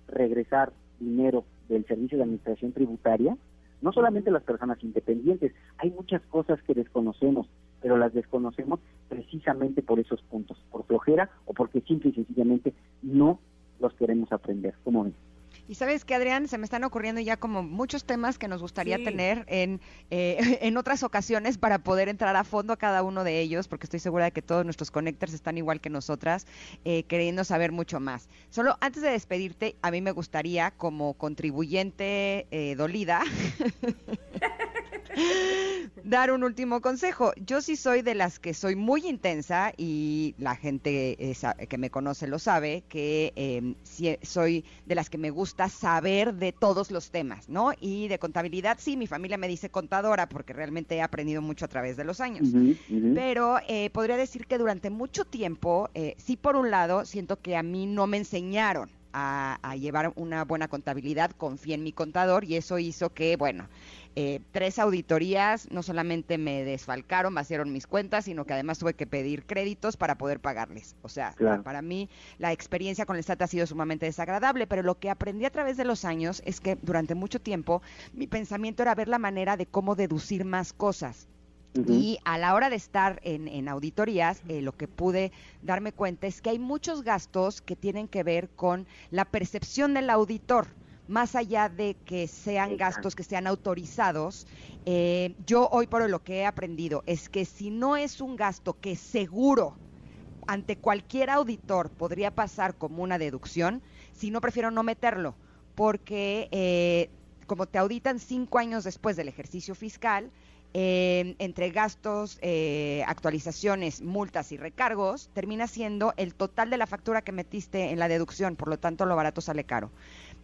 regresar dinero del Servicio de Administración Tributaria no solamente las personas independientes, hay muchas cosas que desconocemos, pero las desconocemos precisamente por esos puntos, por flojera o porque simple y sencillamente no los queremos aprender. ¿Cómo ven? Y sabes que, Adrián, se me están ocurriendo ya como muchos temas que nos gustaría tener en, eh, en otras ocasiones para poder entrar a fondo a cada uno de ellos, porque estoy segura de que todos nuestros connectors están igual que nosotras, eh, queriendo saber mucho más. Solo antes de despedirte, a mí me gustaría, como contribuyente eh, dolida, dar un último consejo. Yo sí soy de las que soy muy intensa y la gente que me conoce lo sabe, que em, soy de las que me gusta saber de todos los temas, ¿no? Y de contabilidad, sí, mi familia me dice contadora porque realmente he aprendido mucho a través de los años. Pero eh, podría decir que durante mucho tiempo, eh, sí, por un lado, siento que a mí no me enseñaron a, llevar una buena contabilidad, confié en mi contador y eso hizo que, bueno, eh, tres auditorías no solamente me desfalcaron, vaciaron mis cuentas, sino que además tuve que pedir créditos para poder pagarles. O sea, para mí la experiencia con el SAT ha sido sumamente desagradable, pero lo que aprendí a través de los años es que durante mucho tiempo mi pensamiento era ver la manera de cómo deducir más cosas. Y a la hora de estar en, auditorías, eh, lo que pude darme cuenta es que hay muchos gastos que tienen que ver con la percepción del auditor más allá de que sean gastos que sean autorizados, eh, yo hoy por hoy lo que he aprendido es que si no es un gasto que seguro ante cualquier auditor podría pasar como una deducción, si no prefiero no meterlo, porque eh, como te auditan cinco años después del ejercicio fiscal, eh, entre gastos, actualizaciones, multas y recargos, termina siendo el total de la factura que metiste en la deducción, por lo tanto lo barato sale caro.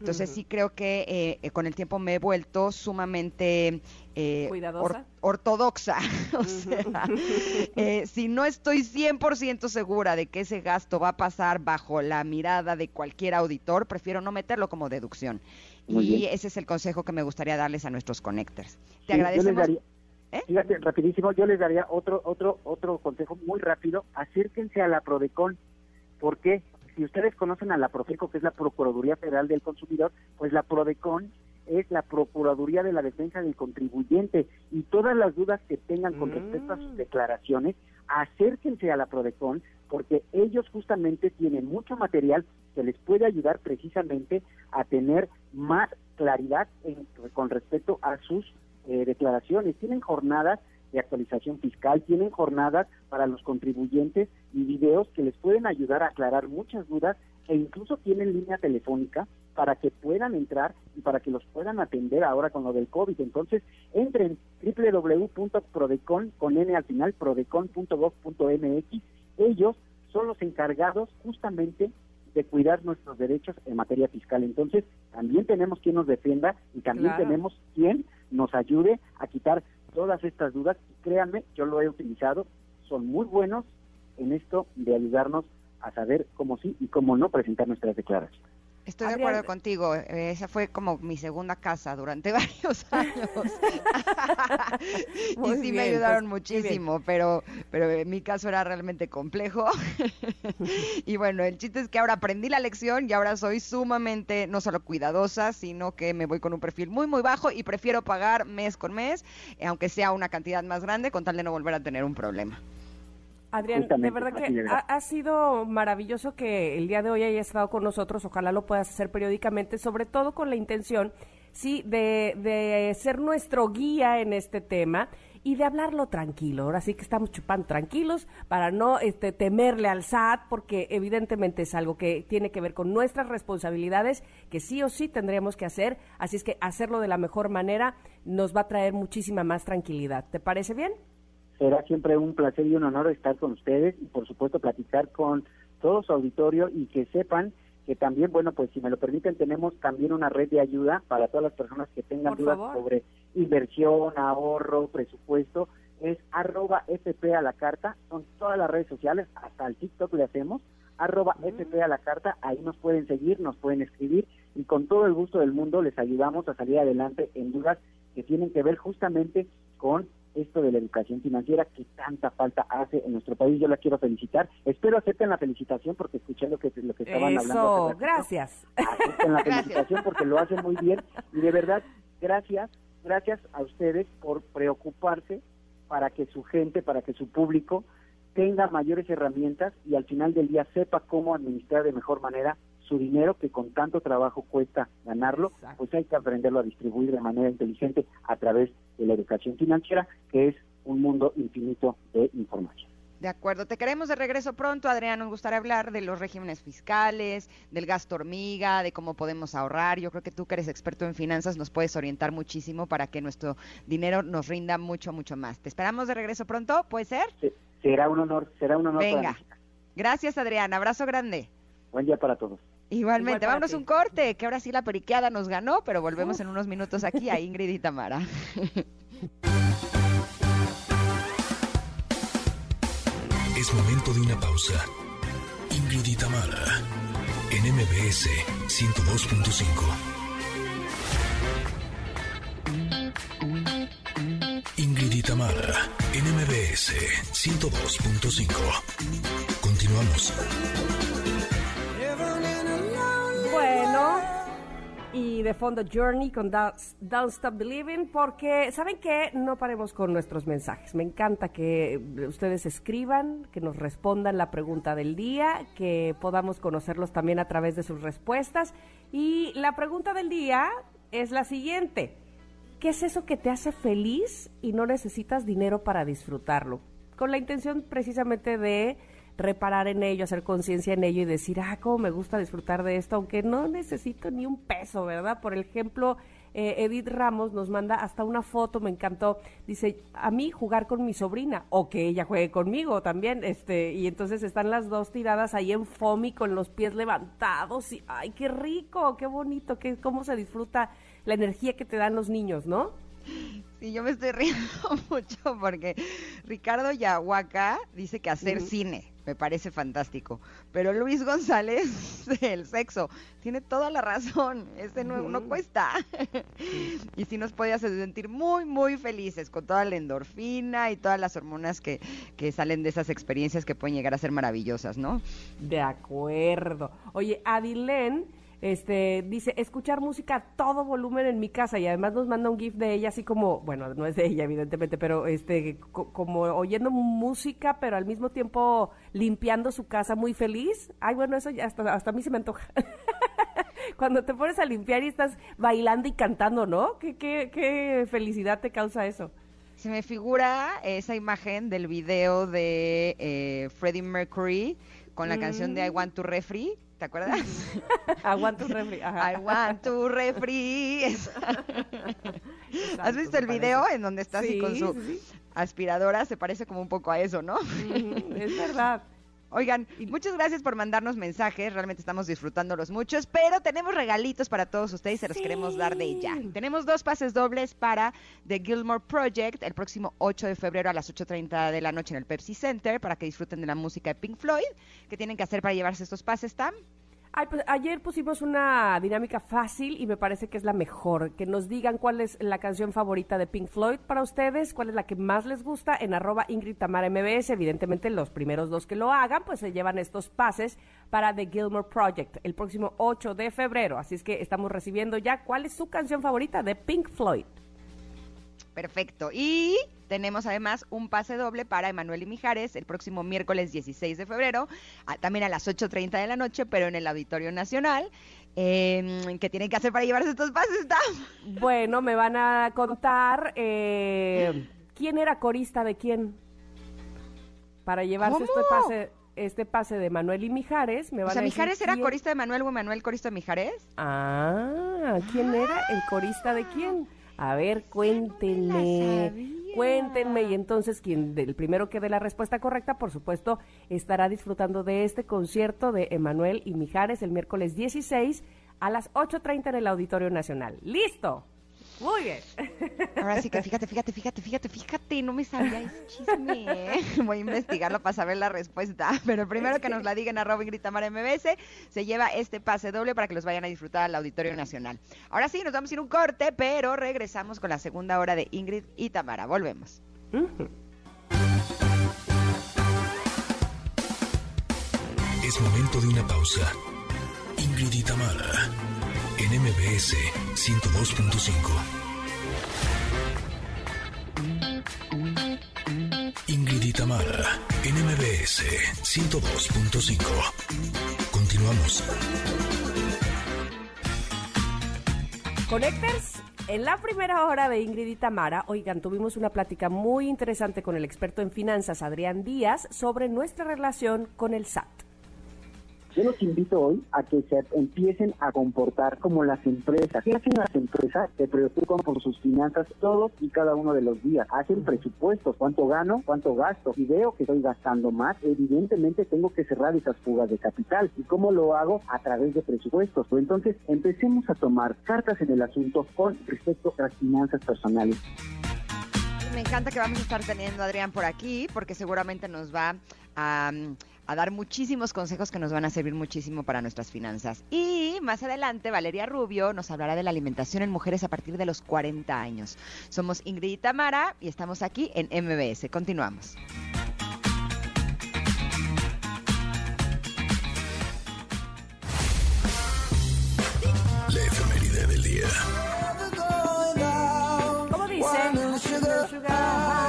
Entonces sí creo que eh, eh, con el tiempo me he vuelto sumamente eh, ortodoxa. o sea, si no estoy 100% segura de que ese gasto va a pasar bajo la mirada de cualquier auditor, prefiero no meterlo como deducción. y ese es el consejo que me gustaría darles a nuestros connectors. Te agradecemos. Fíjate, rapidísimo, yo les daría otro otro otro consejo muy rápido. Acérquense a la Prodecon. ¿Por qué? Si ustedes conocen a la Profeco, que es la Procuraduría Federal del Consumidor, pues la Prodecon es la Procuraduría de la Defensa del Contribuyente y todas las dudas que tengan con respecto a sus mm. declaraciones, acérquense a la Prodecon porque ellos justamente tienen mucho material que les puede ayudar precisamente a tener más claridad con respecto a sus eh, declaraciones, tienen jornadas de actualización fiscal, tienen jornadas para los contribuyentes y videos que les pueden ayudar a aclarar muchas dudas e incluso tienen línea telefónica para que puedan entrar y para que los puedan atender ahora con lo del COVID. Entonces, entren www.prodecon, con n al final, prodecon.gov.mx. Ellos son los encargados justamente de cuidar nuestros derechos en materia fiscal. Entonces, también tenemos quien nos defienda y también tenemos quien nos ayude a quitar todas estas dudas. créanme, yo lo he utilizado, son muy buenos en esto de ayudarnos a saber cómo sí y cómo no presentar nuestras declaraciones. Estoy de acuerdo contigo. Eh, esa fue como mi segunda casa durante varios años. y sí me ayudaron pues, muchísimo, pero, pero en mi caso era realmente complejo. y bueno, el chiste es que ahora aprendí la lección y ahora soy sumamente, no solo cuidadosa, sino que me voy con un perfil muy, muy bajo y prefiero pagar mes con mes, aunque sea una cantidad más grande, con tal de no volver a tener un problema. Adrián, de verdad que ha, sido maravilloso que el día de hoy hayas estado con nosotros. Ojalá lo puedas hacer periódicamente, sobre todo con la intención, sí, de, de ser nuestro guía en este tema y de hablarlo tranquilo. Ahora sí que estamos chupando tranquilos para no este, temerle al SAT, porque evidentemente es algo que tiene que ver con nuestras responsabilidades, que sí o sí tendríamos que hacer. Así es que hacerlo de la mejor manera nos va a traer muchísima más tranquilidad. ¿Te parece bien? Será siempre un placer y un honor estar con ustedes y por supuesto platicar con todo su auditorio y que sepan que también, bueno, pues si me lo permiten, tenemos también una red de ayuda para todas las personas que tengan dudas sobre inversión, ahorro, presupuesto. Es arroba FP a la carta, son todas las redes sociales, hasta el TikTok le hacemos, arroba. FP a la carta, ahí nos pueden seguir, nos pueden escribir. Y con todo el gusto del mundo les ayudamos a salir adelante en dudas que tienen que ver justamente con esto de la educación financiera que tanta falta hace en nuestro país. Yo la quiero felicitar. Espero acepten la felicitación porque escuché lo que, lo que estaban hablando. gracias. Acepten la felicitación porque lo hacen muy bien. Y de verdad, gracias, gracias a ustedes por preocuparse para que su gente, para que su público tenga mayores herramientas y al final del día sepa cómo administrar de mejor manera su dinero que con tanto trabajo cuesta ganarlo, pues hay que aprenderlo a distribuir de manera inteligente a través de la educación financiera, que es un mundo infinito de información. De acuerdo, te queremos de regreso pronto, Adrián. Nos gustaría hablar de los regímenes fiscales, del gasto hormiga, de cómo podemos ahorrar. Yo creo que tú que eres experto en finanzas nos puedes orientar muchísimo para que nuestro dinero nos rinda mucho, mucho más. Te esperamos de regreso pronto, ¿puede ser? será un honor, será un honor. Venga. Gracias, Adrián. Abrazo grande. Buen día para todos. Igualmente, vámonos un corte, que ahora sí la periqueada nos ganó, pero volvemos en unos minutos aquí a Ingrid y Tamara. Es momento de una pausa. Ingrid y Tamara, en MBS 102.5. Ingrid y Tamara, en MBS 102.5. Continuamos. Y de fondo Journey con Don't, Stop Believing, porque saben que no paremos con nuestros mensajes. Me encanta que ustedes escriban, que nos respondan la pregunta del día, que podamos conocerlos también a través de sus respuestas. Y la pregunta del día es la siguiente. ¿Qué es eso que te hace feliz y no necesitas dinero para disfrutarlo? Con la intención precisamente de reparar en ello, hacer conciencia en ello y decir, ah, cómo me gusta disfrutar de esto, aunque no necesito ni un peso, ¿verdad? Por ejemplo, eh, Edith Ramos nos manda hasta una foto, me encantó, dice, a mí jugar con mi sobrina, o que ella juegue conmigo también, este, y entonces están las dos tiradas ahí en FOMI con los pies levantados, y ay, qué rico, qué bonito, qué, cómo se disfruta la energía que te dan los niños, ¿no? Sí, yo me estoy riendo mucho porque Ricardo Yahuaca dice que hacer cine me parece fantástico. Pero Luis González, el sexo, tiene toda la razón. Ese no, no cuesta. y sí nos puede hacer sentir muy, muy felices con toda la endorfina y todas las hormonas que, que salen de esas experiencias que pueden llegar a ser maravillosas, ¿no? De acuerdo. Oye, Adilén este, dice, escuchar música a todo volumen en mi casa y además nos manda un GIF de ella así como, bueno, no es de ella evidentemente, pero este, como oyendo música, pero al mismo tiempo limpiando su casa muy feliz. Ay, bueno, eso ya hasta, hasta a mí se me antoja. Cuando te pones a limpiar y estás bailando y cantando, ¿no? ¿Qué, qué, qué felicidad te causa eso? Se me figura esa imagen del video de eh, Freddie Mercury con la canción de I Mm. Want to Refree. ¿Te acuerdas? Aguanto un refri. ajá. I want to refree. ¿Has visto el video parece. en donde está así con Sí, su sí, aspiradora? Se parece como un poco a eso, ¿no? Es verdad. Oigan, muchas gracias por mandarnos mensajes, realmente estamos disfrutándolos muchos, pero tenemos regalitos para todos ustedes y se los Sí. queremos dar de ya. Tenemos dos pases dobles para The Gilmore Project el próximo 8 de febrero a las 8.30 de la noche en el Pepsi Center para que disfruten de la música de Pink Floyd. ¿Qué tienen que hacer para llevarse estos pases, Tam? Ay, pues, ayer pusimos una dinámica fácil y me parece que es la mejor. Que nos digan cuál es la canción favorita de Pink Floyd para ustedes, cuál es la que más les gusta en arroba Ingrid Tamara MBS. Evidentemente, los primeros dos que lo hagan, pues se llevan estos pases para The Gilmore Project el próximo 8 de febrero. Así es que estamos recibiendo ya cuál es su canción favorita de Pink Floyd. Perfecto. Y tenemos además un pase doble para Emanuel y Mijares el próximo miércoles 16 de febrero, a- también a las 8.30 de la noche, pero en el Auditorio Nacional. Eh, ¿Qué tienen que hacer para llevarse estos pases, Tam? Bueno, me van a contar eh, quién era corista de quién. Para llevarse este pase, este pase de Manuel y Mijares, me O van sea, a decir Mijares era quién- corista de Manuel o Emanuel corista de Mijares. Ah, ¿quién era el corista de quién? A ver, cuéntenme. Cuéntenme y entonces quien del primero que dé la respuesta correcta, por supuesto, estará disfrutando de este concierto de Emanuel y Mijares el miércoles 16 a las 8.30 en el Auditorio Nacional. ¡Listo! Muy bien. Ahora sí que fíjate, fíjate, fíjate, fíjate, fíjate, no me sabía ese chisme. ¿eh? Voy a investigarlo para saber la respuesta. Pero primero que nos la digan a Robin Gritamar MBS, se lleva este pase doble para que los vayan a disfrutar al Auditorio Nacional. Ahora sí, nos vamos a ir a un corte, pero regresamos con la segunda hora de Ingrid y Tamara. Volvemos. Es momento de una pausa. Ingrid y Tamara, en MBS 102.5. Ingrid y Tamara, en MBS 102.5. Continuamos. Connectors, en la primera hora de Ingrid y Tamara, oigan, tuvimos una plática muy interesante con el experto en finanzas, Adrián Díaz, sobre nuestra relación con el SAT. Yo los invito hoy a que se empiecen a comportar como las empresas. ¿Qué hacen las empresas? Se preocupan por sus finanzas todos y cada uno de los días. Hacen presupuestos. ¿Cuánto gano? ¿Cuánto gasto? Si veo que estoy gastando más, evidentemente tengo que cerrar esas fugas de capital. ¿Y cómo lo hago? A través de presupuestos. Entonces, empecemos a tomar cartas en el asunto con respecto a las finanzas personales. Me encanta que vamos a estar teniendo a Adrián por aquí, porque seguramente nos va a, a dar muchísimos consejos que nos van a servir muchísimo para nuestras finanzas. Y más adelante, Valeria Rubio nos hablará de la alimentación en mujeres a partir de los 40 años. Somos Ingrid y Tamara y estamos aquí en MBS. Continuamos. La efeméride del día. ¿Cómo dice? Sugar, sugar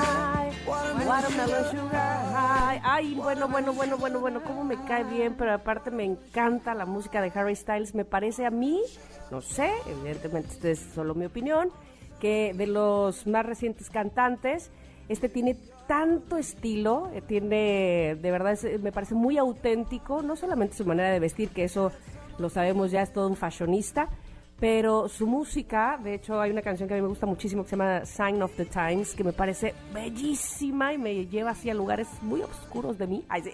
Ay, bueno, bueno, bueno, bueno, bueno, cómo me cae bien, pero aparte me encanta la música de Harry Styles. Me parece a mí, no sé, evidentemente esto es solo mi opinión, que de los más recientes cantantes, este tiene tanto estilo, eh, tiene, de verdad, me parece muy auténtico, no solamente su manera de vestir, que eso lo sabemos ya, es todo un fashionista, pero su música, de hecho hay una canción que a mí me gusta muchísimo que se llama Sign of the Times, que me parece bellísima y me lleva así a lugares muy oscuros de mí. Ay, sí.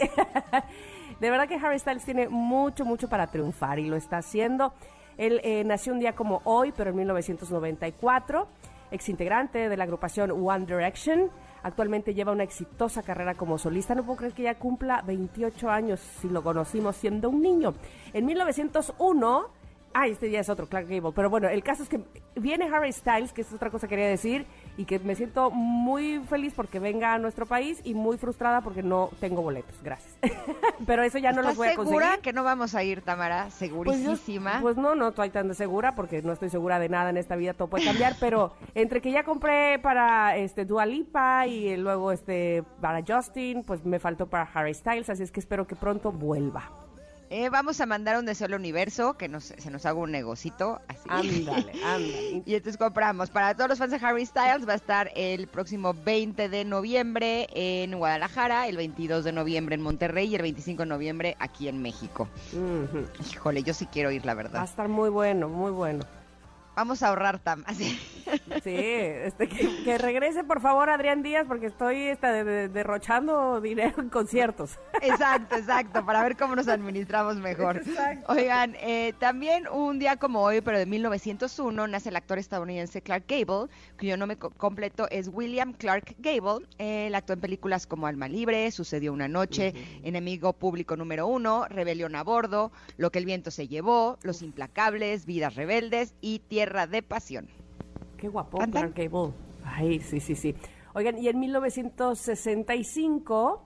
De verdad que Harry Styles tiene mucho, mucho para triunfar y lo está haciendo. Él eh, nació un día como hoy, pero en 1994, exintegrante de la agrupación One Direction. Actualmente lleva una exitosa carrera como solista. No puedo creer que ya cumpla 28 años si lo conocimos siendo un niño. En 1901 Ah, este ya es otro, Clark Gable. Pero bueno, el caso es que viene Harry Styles, que es otra cosa que quería decir, y que me siento muy feliz porque venga a nuestro país y muy frustrada porque no tengo boletos. Gracias. Pero eso ya no los ¿Estás voy a conseguir. segura que no vamos a ir, Tamara? Pues, Segurísima. Pues, no, no estoy tan de segura porque no estoy segura de nada en esta vida, todo puede cambiar, pero entre que ya compré para este Dua Lipa y luego este para Justin, pues me faltó para Harry Styles, así es que espero que pronto vuelva. Eh, vamos a mandar un deseo al universo, que nos, se nos haga un negocito así. Ándale, ándale. Y entonces compramos. Para todos los fans de Harry Styles va a estar el próximo 20 de noviembre en Guadalajara, el 22 de noviembre en Monterrey y el 25 de noviembre aquí en México. Ujú. Híjole, yo sí quiero ir, la Va a verdad. estar muy bueno, muy bueno. Vamos a ahorrar tam. Así. Sí, este, que, que regrese por favor Adrián Díaz porque estoy esta, de- de- derrochando dinero en conciertos. Exacto, exacto, para ver cómo nos administramos mejor. Exacto. Oigan, eh, también un día como hoy, pero de 1901, nace el actor estadounidense Clark Gable, cuyo nombre co- completo es William Clark Gable. Él actuó en películas como Alma Libre, Sucedió una noche, Enemigo Público número uno, Rebelión a bordo, Lo que el viento se llevó, Los Implacables, Vidas Rebeldes y Tierra de Pasión. Qué guapo. Clark Gable. Ay, sí, sí, sí. Oigan, y en 1965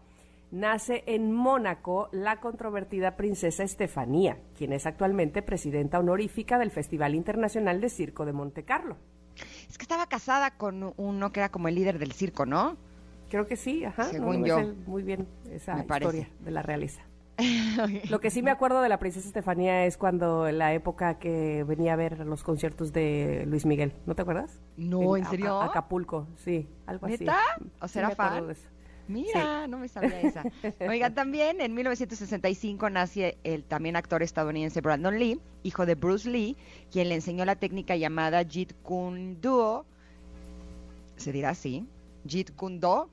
nace en Mónaco la controvertida princesa Estefanía, quien es actualmente presidenta honorífica del Festival Internacional de Circo de Monte Carlo. Es que estaba casada con uno que era como el líder del circo, ¿no? Creo que sí, ajá. Según no yo. muy bien esa Me parece. historia de la realeza. Lo que sí me acuerdo de la princesa Estefanía es cuando en la época que venía a ver los conciertos de Luis Miguel, ¿no te acuerdas? No, ¿en A- serio? a- Acapulco, sí, algo así. ¿Neta? ¿O Sí será me acuerdo fan? de eso. Mira, no me sabía esa. Oigan, también en 1965 nace el también actor estadounidense Brandon Lee, hijo de Bruce Lee, quien le enseñó la técnica llamada Jeet Kune Do. Se dirá así, Jeet Kune Do,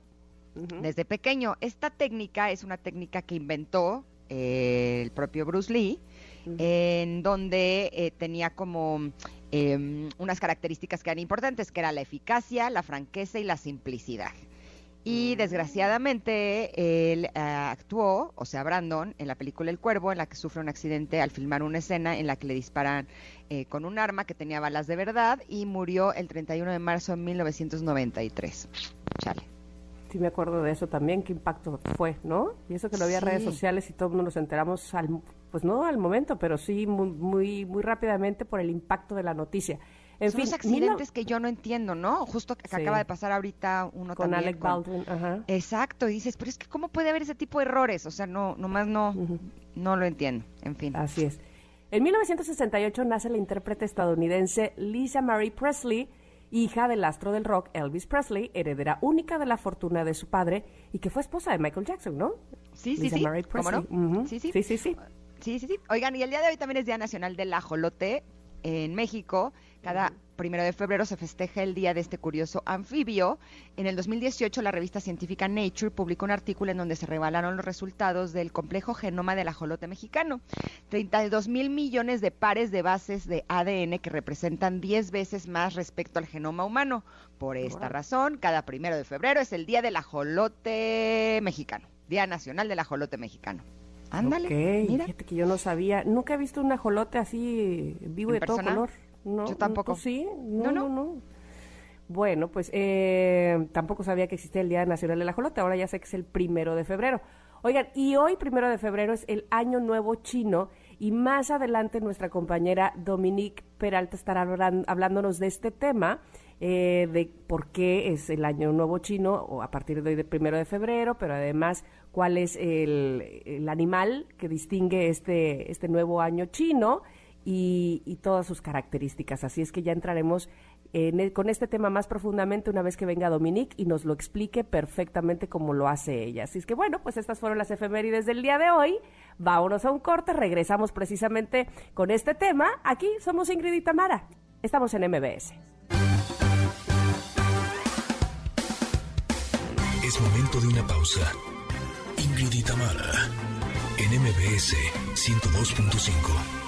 desde pequeño. Esta técnica es una técnica que inventó eh, el propio Bruce Lee, en donde eh, tenía como eh, unas características que eran importantes, que era la eficacia, la franqueza y la simplicidad. Y desgraciadamente él eh, actuó, o sea, Brandon, en la película El Cuervo, en la que sufre un accidente al filmar una escena en la que le disparan eh, con un arma que tenía balas de verdad y murió el 31 de marzo de 1993. Chale. Sí, me acuerdo de eso también, qué impacto fue, ¿no? Y eso que no había redes Sí. sociales y todo nos enteramos, al, pues no al momento, pero sí muy, muy, muy rápidamente por el impacto de la noticia. En Son fin, los accidentes que yo no entiendo, ¿no? Justo que Sí. acaba de pasar ahorita uno con también Alec con- Baldwin, ajá. Exacto, y dices, pero es que ¿cómo puede haber ese tipo de errores? O sea, no, nomás no, Ujú. no lo entiendo. En fin. Así es. En 1968 nace la intérprete estadounidense Lisa Marie Presley, hija del astro del rock Elvis Presley, heredera única de la fortuna de su padre y que fue esposa de Michael Jackson, ¿no? Sí, sí, sí. ¿Cómo no? Sí, sí. Sí, sí, sí. Sí, sí, sí. Oigan, y el día de hoy también es Día Nacional del Ajolote en México. Cada primero de febrero se festeja el día de este curioso anfibio. En el 2018, la revista científica Nature publicó un artículo en donde se revelaron los resultados del complejo genoma del ajolote mexicano. 32 mil millones de pares de bases de ADN que representan 10 veces más respecto al genoma humano. Por esta Wow. razón, cada primero de febrero es el Día del Ajolote Mexicano. Día Nacional del Ajolote Mexicano. Ándale, mira. fíjate que yo no sabía, nunca he visto un ajolote así vivo ¿En de todo persona? color. No, Yo tampoco. ¿tú sí, No, no, no. no, no. Bueno, pues eh, tampoco sabía que existía el Día Nacional del Ajolote, ahora ya sé que es el primero de febrero. Oigan, y hoy, primero de febrero, es el Año Nuevo Chino, y más adelante nuestra compañera Dominique Peralta estará hablándonos de este tema, eh, de por qué es el Año Nuevo Chino, o a partir de hoy, del primero de febrero, pero además cuál es el, el animal que distingue este, este nuevo año chino y, todas sus características. Así es que ya entraremos en el- con este tema más profundamente una vez que venga Dominique y nos lo explique perfectamente como lo hace ella. Así es que bueno, pues estas fueron las efemérides del día de hoy. Vámonos a un corte, regresamos precisamente con este tema. Aquí somos Ingrid y Tamara. Estamos en MBS. Es momento de una pausa. Ingrid y Tamara, en MBS 102.5.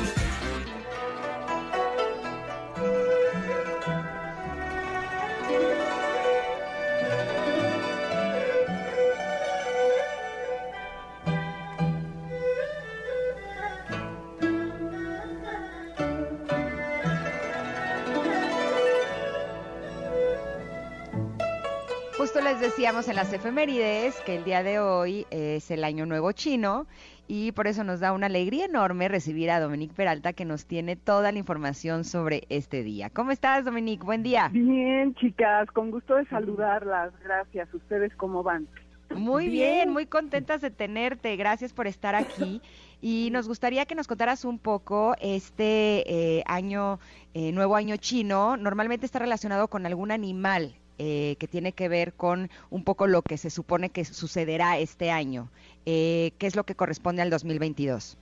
Decíamos en las efemérides que el día de hoy es el Año Nuevo Chino y por eso nos da una alegría enorme recibir a Dominique Peralta que nos tiene toda la información sobre este día. ¿Cómo estás, Dominique? Buen día. Bien, chicas, con gusto de saludarlas. Gracias. ¿Ustedes cómo van? Muy bien, muy contentas de tenerte. Gracias por estar aquí. Y nos gustaría que nos contaras un poco este eh, año, eh, nuevo año chino. Normalmente está relacionado con algún animal eh, que tiene que ver con un poco lo que se supone que sucederá este año. ¿Qué es lo que corresponde al 2022?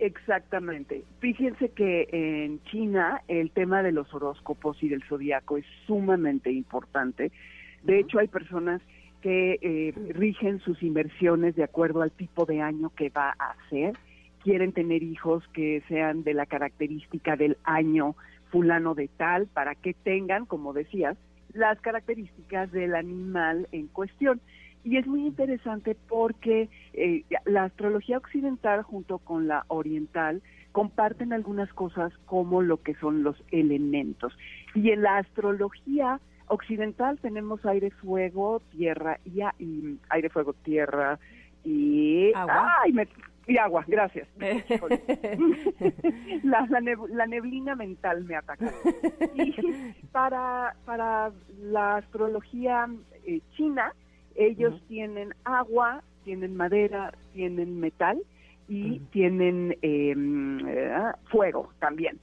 Exactamente. Fíjense que en China el tema de los horóscopos y del zodiaco es sumamente importante. De hecho, hay personas que eh, rigen sus inversiones de acuerdo al tipo de año que va a ser. Quieren tener hijos que sean de la característica del año fulano de tal para que tengan, como decías, las características del animal en cuestión. Y es muy interesante porque eh, la astrología occidental junto con la oriental comparten algunas cosas como lo que son los elementos. Y en la astrología occidental tenemos aire, fuego, tierra y, aire, fuego, tierra y agua. Y agua, gracias. la, la, neblina mental me atacó. Y para, para la astrología eh, china, ellos tienen agua, tienen madera, tienen metal y tienen em, eh, fuego también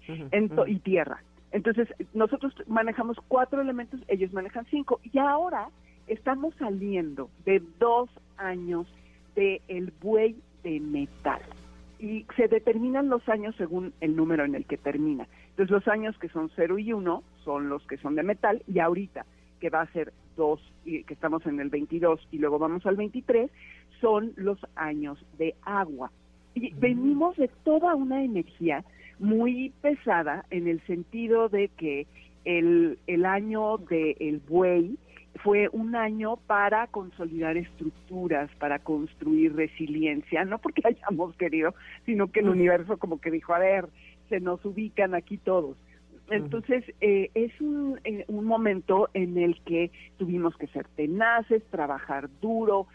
y tierra. Entonces, nosotros manejamos cuatro elementos, ellos manejan cinco. Y ahora estamos saliendo de dos años de el buey de metal. Y se determinan los años según el número en el que termina. Entonces, los años que son cero y uno son los que son de metal. Y ahorita, que va a ser dos, y que estamos en el 22 y luego vamos al 23, son los años de agua. Y venimos de toda una energía muy pesada en el sentido de que el, el año del el buey fue un año para consolidar estructuras, para construir resiliencia, no porque hayamos querido, sino que el universo como que dijo, a ver, se nos ubican aquí todos. Entonces, eh, es un, eh, un, momento en el que tuvimos que ser tenaces, trabajar duro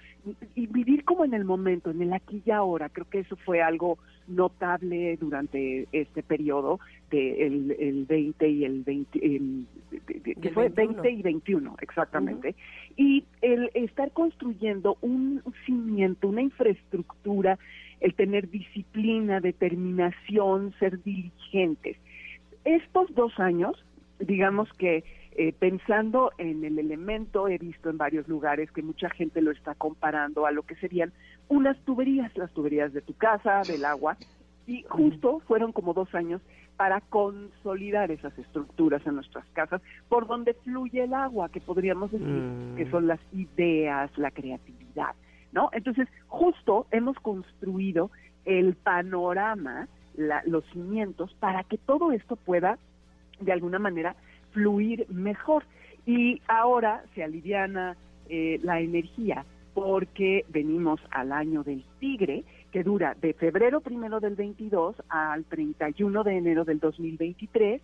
y, vivir como en el momento, en el aquí y ahora. Creo que eso fue algo notable durante este periodo de el, 20 y el 20, que fue 20 y 21, exactamente. Y el estar construyendo un cimiento, una infraestructura, el tener disciplina, determinación, ser diligentes estos dos años, digamos que eh, pensando en el elemento, he visto en varios lugares que mucha gente lo está comparando a lo que serían unas tuberías, las tuberías de tu casa, del agua, y justo fueron como dos años para consolidar esas estructuras en nuestras casas, por donde fluye el agua, que podríamos decir mm. que son las ideas, la creatividad, ¿no? Entonces, justo hemos construido el panorama los cimientos para que todo esto pueda de alguna manera fluir mejor. Y ahora se aliviana eh, la energía porque venimos al año del tigre, que dura de febrero primero del 22 al 31 de enero del 2023,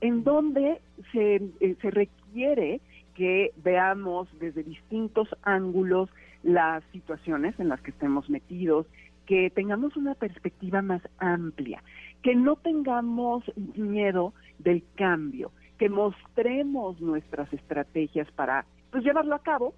en donde se, eh, se requiere que veamos desde distintos ángulos las situaciones en las que estemos metidos, que tengamos una perspectiva más amplia, que no tengamos miedo del cambio, que mostremos nuestras estrategias para pues llevarlo a cabo,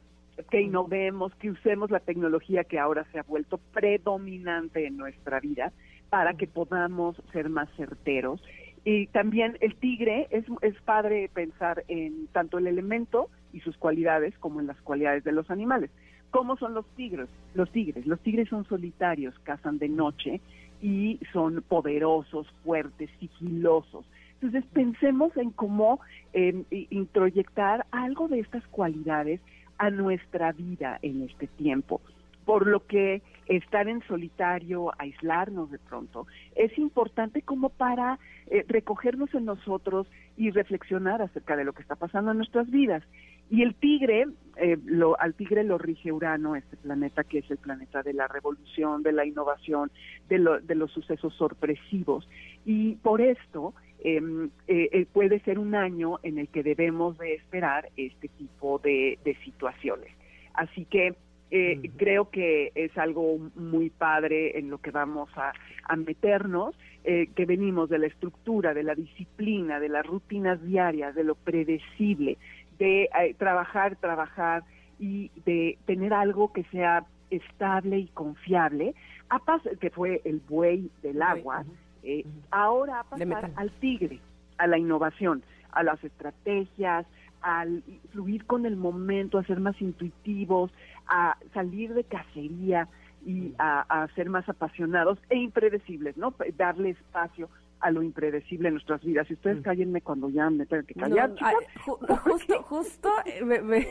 que innovemos, que usemos la tecnología que ahora se ha vuelto predominante en nuestra vida para que podamos ser más certeros. Y también el tigre, es, es padre pensar en tanto el elemento y sus cualidades como en las cualidades de los animales. ¿Cómo son los tigres? Los tigres, los tigres son solitarios, cazan de noche y son poderosos, fuertes, sigilosos. Entonces pensemos en cómo eh, introyectar algo de estas cualidades a nuestra vida en este tiempo. Por lo que estar en solitario, aislarnos de pronto, es importante como para eh, recogernos en nosotros y reflexionar acerca de lo que está pasando en nuestras vidas. Y el tigre, eh, lo, al tigre lo rige Urano, este planeta que es el planeta de la revolución, de la innovación, de, los sucesos sorpresivos. Y por esto em, eh, eh, puede ser un año en el que debemos de esperar este tipo de, situaciones. Así que eh, creo que es algo muy padre en lo que vamos a, meternos, eh, que venimos de la estructura, de la disciplina, de las rutinas diarias, de lo predecible, de eh, trabajar, trabajar y de tener algo que sea estable y confiable, a que fue el buey del agua, ahora a pasar al tigre, a la innovación, a las estrategias, al fluir con el momento, a ser más intuitivos, a salir de cacería y a, ser más apasionados e impredecibles, ¿no? Darle espacio a lo impredecible en nuestras vidas. Y ustedes mm. cállenme cuando ya me tengan que callar. justo, justo eh,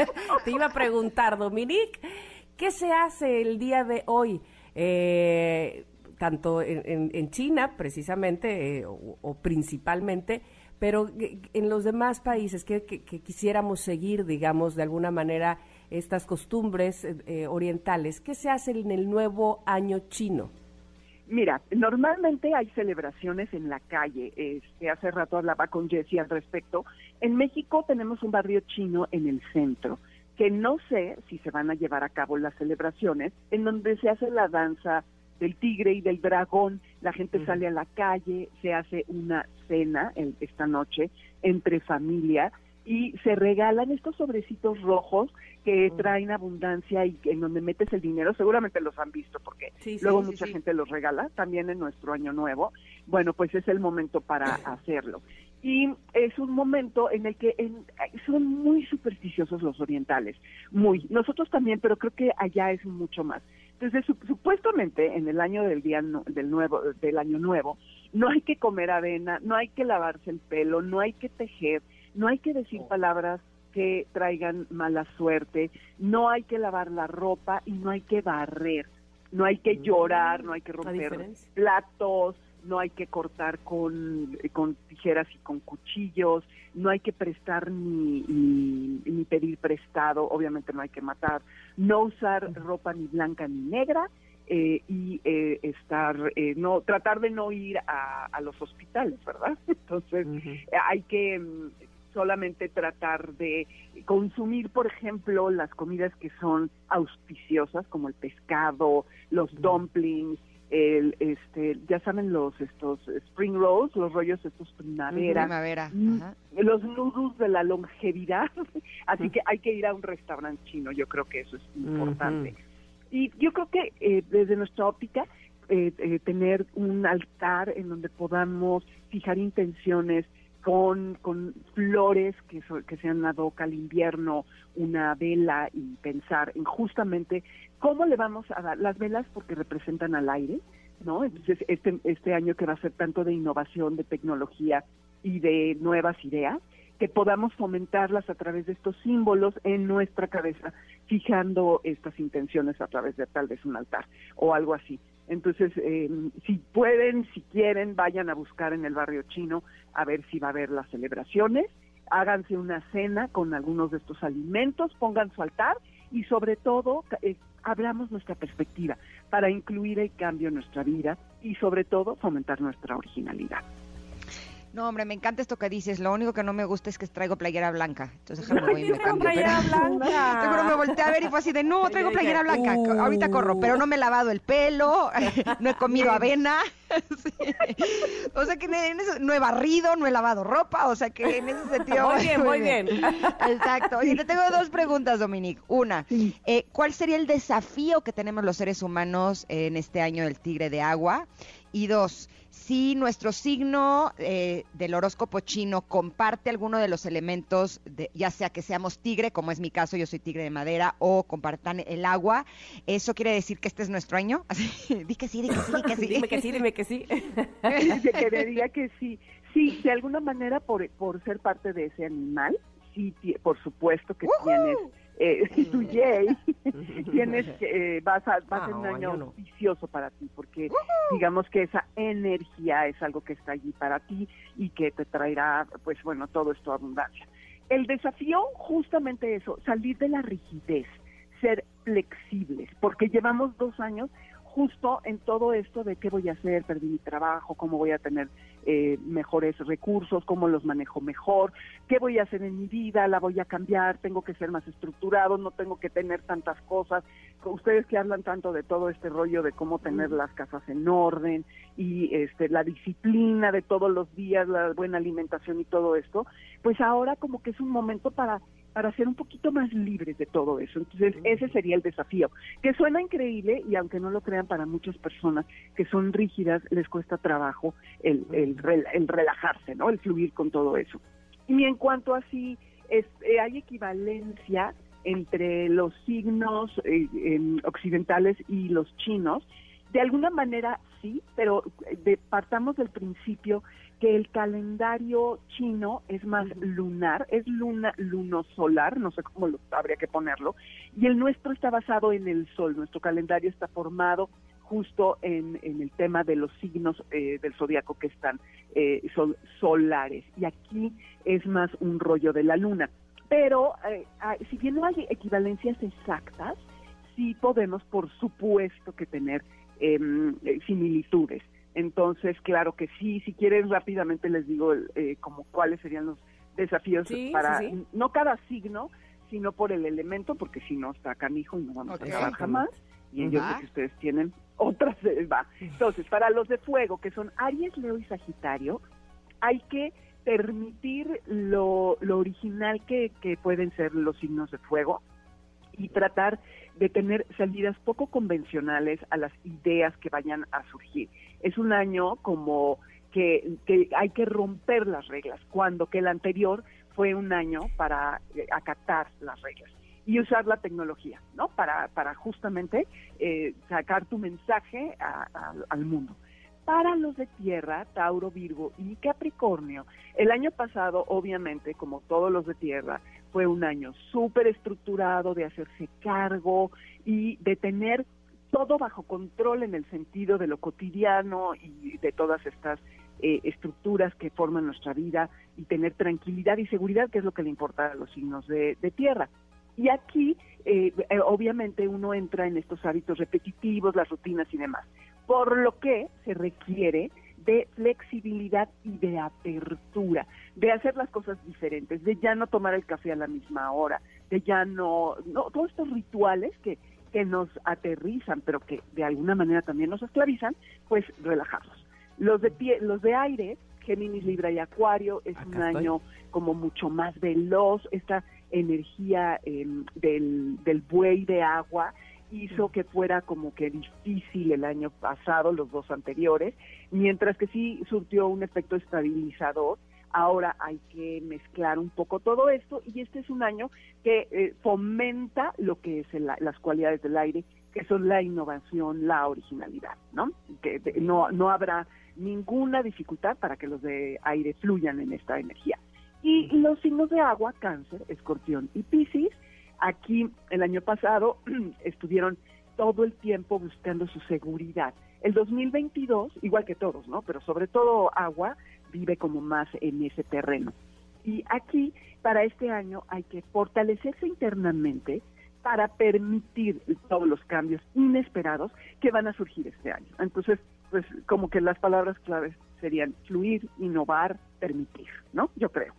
te iba a preguntar, Dominique, ¿qué se hace el día de hoy? Eh, tanto en, China, precisamente, eh, o principalmente, pero en los demás países que, quisiéramos seguir, digamos, de alguna manera estas costumbres eh, eh, orientales, ¿qué se hace en el nuevo año chino? Mira, normalmente hay celebraciones en la calle. Este, hace rato hablaba con Jessie al respecto. En México tenemos un barrio chino en el centro, que no sé si se van a llevar a cabo las celebraciones, en donde se hace la danza del tigre y del dragón, la gente sale a la calle, se hace una cena esta noche entre familia y se regalan estos sobrecitos rojos que traen abundancia y en donde metes el dinero, seguramente los han visto porque luego mucha gente los regala, también en nuestro año nuevo. Bueno, pues es el momento para hacerlo. Y es un momento en el que son muy supersticiosos los orientales, muy. Nosotros también, pero creo que allá es mucho más. Entonces, supuestamente en el año del día del nuevo del año nuevo no hay que comer avena, no hay que lavarse el pelo, no hay que tejer, no hay que decir oh. palabras que traigan mala suerte, no hay que lavar la ropa y no hay que barrer, no hay que mm. llorar, no hay que romper platos, no hay que cortar con, con tijeras y con cuchillos, no hay que prestar ni, ni, pedir prestado, obviamente no hay que matar, no usar ropa ni blanca ni negra, eh, y eh, estar eh, no tratar de no ir a, a los hospitales verdad entonces hay que mm, solamente tratar de consumir por ejemplo las comidas que son auspiciosas como el pescado los dumplings el este ya saben los estos spring rolls los rollos estos primavera, primavera mm, los nudos de la longevidad. Así que hay que ir a un restaurante chino yo creo que eso es importante. Y yo creo que eh, desde nuestra óptica eh, eh, tener un altar en donde podamos fijar intenciones con, con flores que, que sean la doca al invierno, una vela y pensar en justamente cómo le vamos a dar las velas porque representan al aire, ¿no? Entonces, este, este año que va a ser tanto de innovación, de tecnología y de nuevas ideas, que podamos fomentarlas a través de estos símbolos en nuestra cabeza, fijando estas intenciones a través de tal vez un altar o algo así. Entonces, eh, si pueden, si quieren, vayan a buscar en el barrio chino a ver si va a haber las celebraciones, háganse una cena con algunos de estos alimentos, pongan su altar y sobre todo eh, hablamos nuestra perspectiva para incluir el cambio en nuestra vida y sobre todo fomentar nuestra originalidad. No, hombre, me encanta esto que dices. Lo único que no me gusta es que traigo playera blanca. Entonces déjame voy y me cambio. playera blanca. Seguro me volteé a ver y fue así de, no, traigo playera blanca. Ahorita corro, pero no me he lavado el pelo, no he comido avena. O sea que en eso, no he barrido, no he lavado ropa. O sea que en ese sentido... Muy bien, muy bien. Exacto. Y te tengo dos preguntas, Dominique. Una, eh, ¿cuál sería el desafío que tenemos los seres humanos en este año del tigre de agua? Y dos, si nuestro signo eh, del horóscopo chino comparte alguno de los elementos, de, ya sea que seamos tigre, como es mi caso, yo soy tigre de madera, o compartan el agua, ¿eso quiere decir que este es nuestro año? di que sí, di que sí, di que sí. dime que sí, dime que sí. que me diga que sí. Sí, de alguna manera por, por ser parte de ese animal, sí, por supuesto que tienes eh, tu Jay, tienes que, eh, vas a, va a ser un año auspicioso para ti, porque digamos que esa energía es algo que está allí para ti y que te traerá, pues bueno, todo esto abundancia. El desafío, justamente eso, salir de la rigidez, ser flexibles, porque llevamos dos años justo en todo esto de qué voy a hacer, perdí mi trabajo, cómo voy a tener eh, mejores recursos, cómo los manejo mejor, qué voy a hacer en mi vida, la voy a cambiar, tengo que ser más estructurado, no tengo que tener tantas cosas. Ustedes que hablan tanto de todo este rollo de cómo tener las casas en orden y este la disciplina de todos los días, la buena alimentación y todo esto, pues ahora como que es un momento para para ser un poquito más libres de todo eso. Entonces, ese sería el desafío, que suena increíble y aunque no lo crean para muchas personas que son rígidas, les cuesta trabajo el, el, relajarse, ¿no? El fluir con todo eso. Y en cuanto a si es, eh, hay equivalencia entre los signos eh, occidentales y los chinos, de alguna manera sí, pero de, partamos del principio que el calendario chino es más lunar, es luna lunosolar, no sé cómo lo, habría que ponerlo, y el nuestro está basado en el sol, nuestro calendario está formado justo en, el tema de los signos eh, del zodiaco que están eh, son solares, y aquí es más un rollo de la luna. Pero eh, ah, si bien no hay equivalencias exactas, sí podemos, por supuesto, que tener em, similitudes. Entonces, claro que sí, si quieren rápidamente les digo eh, como cuáles serían los desafíos para no cada signo, sino por el elemento, porque si no está canijo y no vamos a trabajar jamás. Y yo sé que ustedes tienen otras, eh, va. Entonces, para los de fuego, que son Aries, Leo y Sagitario, hay que permitir lo, lo original que, que pueden ser los signos de fuego y tratar de tener salidas poco convencionales a las ideas que vayan a surgir es un año como que, hay que romper las reglas, cuando que el anterior fue un año para eh, acatar las reglas y usar la tecnología, ¿no? Para, para justamente eh, sacar tu mensaje al mundo. Para los de tierra, Tauro, Virgo y Capricornio, el año pasado, obviamente, como todos los de tierra, fue un año súper estructurado de hacerse cargo y de tener todo bajo control en el sentido de lo cotidiano y de todas estas eh, estructuras que forman nuestra vida y tener tranquilidad y seguridad, que es lo que le importa a los signos de, tierra. Y aquí, eh, eh, obviamente, uno entra en estos hábitos repetitivos, las rutinas y demás, por lo que se requiere de flexibilidad y de apertura, de hacer las cosas diferentes, de ya no tomar el café a la misma hora, de ya no, no todos estos rituales que que nos aterrizan, pero que de alguna manera también nos esclavizan, pues relajarlos. Los de pie, los de aire, Géminis, Libra y Acuario, es un año como mucho más veloz, esta energía em, del, del buey de agua hizo que fuera como que difícil el año pasado, los dos anteriores, mientras que sí surtió un efecto estabilizador Ahora hay que mezclar un poco todo esto y este es un año que eh, fomenta lo que es las cualidades del aire, que son la innovación, la originalidad, ¿no? Que no, no habrá ninguna dificultad para que los de aire fluyan en esta energía. Y los signos de agua, cáncer, escorpión y piscis, aquí el año pasado estuvieron todo el tiempo buscando su seguridad. El 2022, igual que todos, ¿no? Pero sobre todo agua, vive como más en ese terreno. Y aquí, para este año, hay que fortalecerse internamente para permitir todos los cambios inesperados que van a surgir este año. Entonces, pues como que las palabras claves serían fluir, innovar, permitir, ¿no? Yo creo,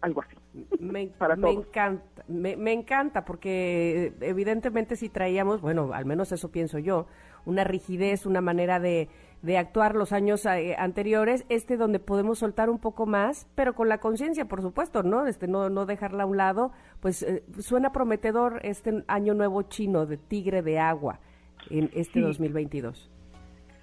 algo así. Me, me encanta, me, me, encanta porque eh, evidentemente si traíamos, bueno, al menos eso pienso yo, una rigidez, una manera de, de actuar los años eh, anteriores, este donde podemos soltar un poco más, pero con la conciencia, por supuesto, ¿no? Este no no dejarla a un lado, pues eh, suena prometedor este año nuevo chino de tigre de agua en este 2022.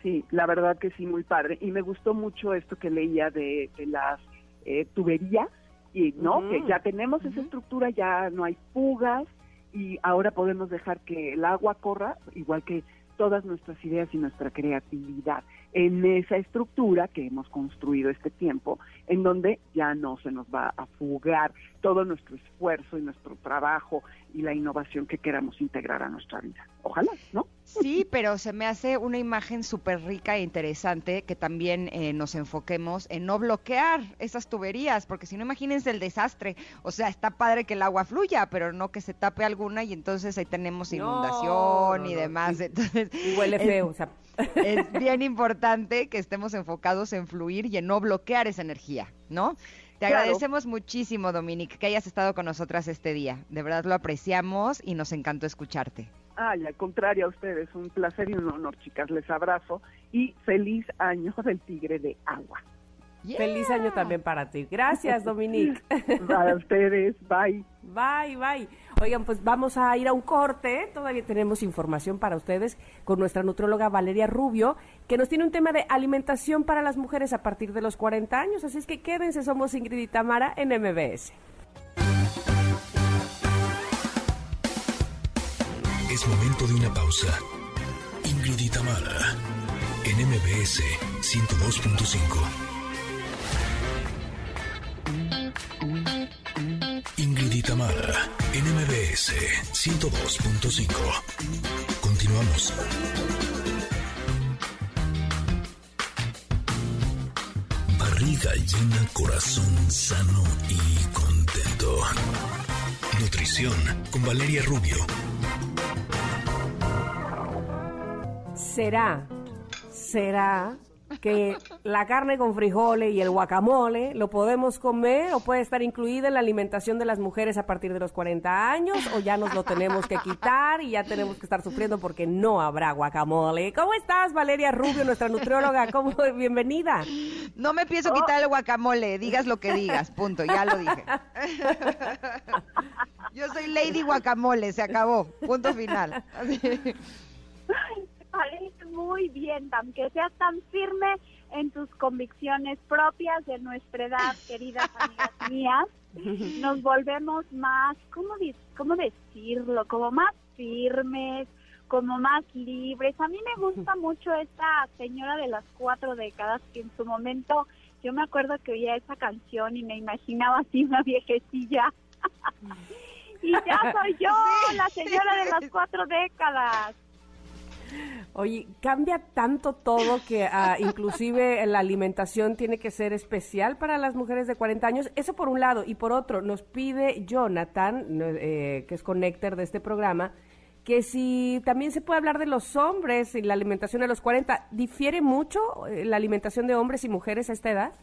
Sí, la verdad que sí, muy padre. Y me gustó mucho esto que leía de, las eh, tuberías, y no, que ya tenemos esa estructura, ya no hay fugas, y ahora podemos dejar que el agua corra, igual que todas nuestras ideas y nuestra creatividad en esa estructura que hemos construido este tiempo, en donde ya no se nos va a fugar todo nuestro esfuerzo y nuestro trabajo y la innovación que queramos integrar a nuestra vida. ojalá, ¿no? Sí, pero se me hace una imagen súper rica e interesante que también eh, nos enfoquemos en no bloquear esas tuberías, porque si no, imagínense el desastre. O sea, está padre que el agua fluya, pero no que se tape alguna y entonces ahí tenemos inundación y demás. Entonces, y huele feo. o sea. Es bien importante que estemos enfocados en fluir y en no bloquear esa energía, ¿no? Te agradecemos muchísimo, Dominique, que hayas estado con nosotras este día. De verdad lo apreciamos y nos encantó escucharte. Ay, al contrario a ustedes, un placer y un honor, chicas. Les abrazo y feliz año del tigre de agua. Feliz año también para ti. Gracias, Dominique. Para ustedes, bye. Bye, bye. Oigan, pues vamos a ir a un corte. Todavía tenemos información para ustedes con nuestra nutróloga Valeria Rubio, que nos tiene un tema de alimentación para las mujeres a partir de los 40 años. Así es que quédense, somos Ingrid y Tamara en MBS. Es momento de una pausa. Ingrid y en MBS 102.5. Ingrid Tamara, NMBS 102.5. Continuamos. Barriga llena, corazón sano y contento. Nutrición con Valeria Rubio. ¿Será? ¿Será que la carne con frijoles y el guacamole lo podemos comer o puede estar incluida en la alimentación de las mujeres a partir de los 40 años o ya nos lo tenemos que quitar y ya tenemos que estar sufriendo porque no habrá guacamole. ¿Cómo estás, Valeria Rubio, nuestra nutrióloga? ¿Cómo? Bienvenida. No me pienso quitar el guacamole, digas lo que digas, punto, ya lo dije. Yo soy Lady Guacamole, se acabó, punto final muy bien, aunque seas tan firme en tus convicciones propias de nuestra edad, queridas amigas mías, nos volvemos más, ¿cómo, cómo decirlo? Como más firmes, como más libres. A mí me gusta mucho esta señora de las cuatro décadas que en su momento yo me acuerdo que oía esa canción y me imaginaba así una viejecilla. y ya soy yo, la señora de las cuatro décadas. Oye, cambia tanto todo que ah, inclusive la alimentación tiene que ser especial para las mujeres de 40 años. Eso por un lado. Y por otro, nos pide Jonathan, eh, que es connector de este programa, que si también se puede hablar de los hombres y la alimentación de los 40, ¿difiere mucho eh, la alimentación de hombres y mujeres a esta edad?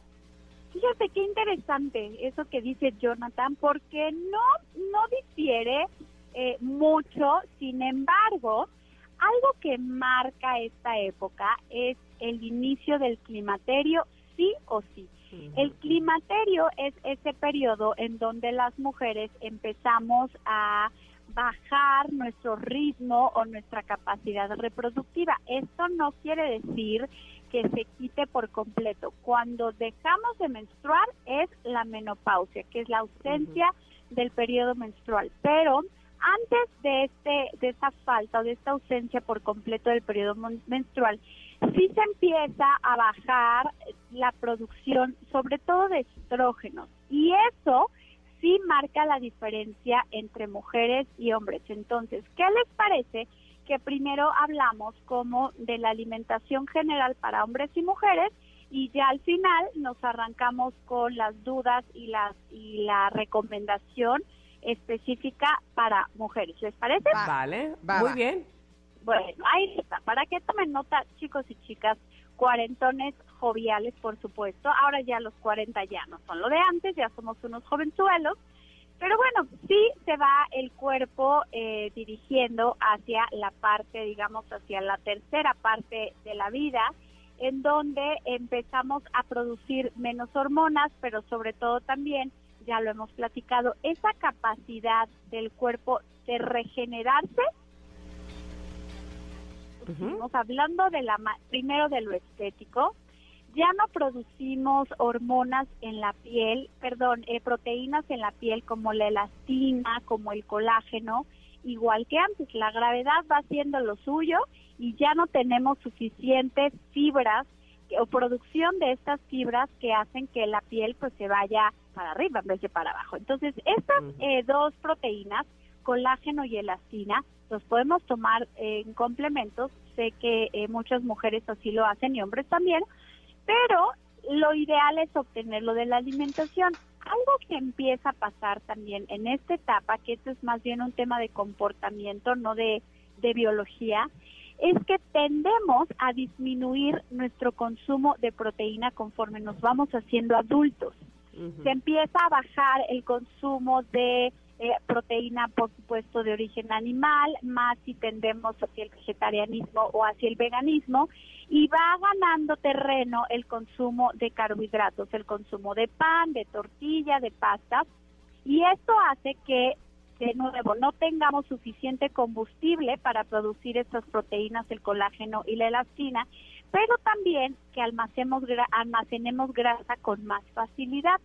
Fíjate qué interesante eso que dice Jonathan, porque no, no difiere eh, mucho, sin embargo, algo que marca esta época es el inicio del climaterio, sí o sí. El climaterio es ese periodo en donde las mujeres empezamos a bajar nuestro ritmo o nuestra capacidad reproductiva. Esto no quiere decir que se quite por completo. Cuando dejamos de menstruar es la menopausia, que es la ausencia del periodo menstrual. Pero antes de este de esta falta o de esta ausencia por completo del periodo menstrual, sí se empieza a bajar la producción, sobre todo de estrógenos, y eso sí marca la diferencia entre mujeres y hombres. Entonces, ¿qué les parece? que primero hablamos como de la alimentación general para hombres y mujeres y ya al final nos arrancamos con las dudas y las y la recomendación específica para mujeres. ¿Les parece? vale, muy bien. Bueno, ahí está. Para que tomen nota, chicos y chicas, cuarentones joviales, por supuesto. Ahora ya los 40 ya no son lo de antes, ya somos unos jovenzuelos. Pero bueno, sí se va el cuerpo eh, dirigiendo hacia la parte, digamos, hacia la tercera parte de la vida, en donde empezamos a producir menos hormonas, pero sobre todo también ya lo hemos platicado, esa capacidad del cuerpo de regenerarse, estamos hablando de la primero de lo estético, ya no producimos hormonas en la piel, perdón, eh, proteínas en la piel como la elastina, como el colágeno, igual que antes. La gravedad va haciendo lo suyo y ya no tenemos suficientes fibras o producción de estas fibras que hacen que la piel pues se vaya para arriba en vez de para abajo. Entonces, estas eh, dos proteínas, colágeno y elastina, los podemos tomar en complementos. Sé que eh, muchas mujeres así lo hacen y hombres también, pero lo ideal es obtenerlo de la alimentación. Algo que empieza a pasar también en esta etapa, que esto es más bien un tema de comportamiento, no de, de biología, es que tendemos a disminuir nuestro consumo de proteína conforme nos vamos haciendo adultos. Se empieza a bajar el consumo de eh, proteína, por supuesto, de origen animal, más si tendemos hacia el vegetarianismo o hacia el veganismo, y va ganando terreno el consumo de carbohidratos, el consumo de pan, de tortilla, de pasta, y esto hace que de nuevo, no tengamos suficiente combustible para producir estas proteínas, el colágeno y la elastina, pero también que almacenemos, grasa con más facilidad.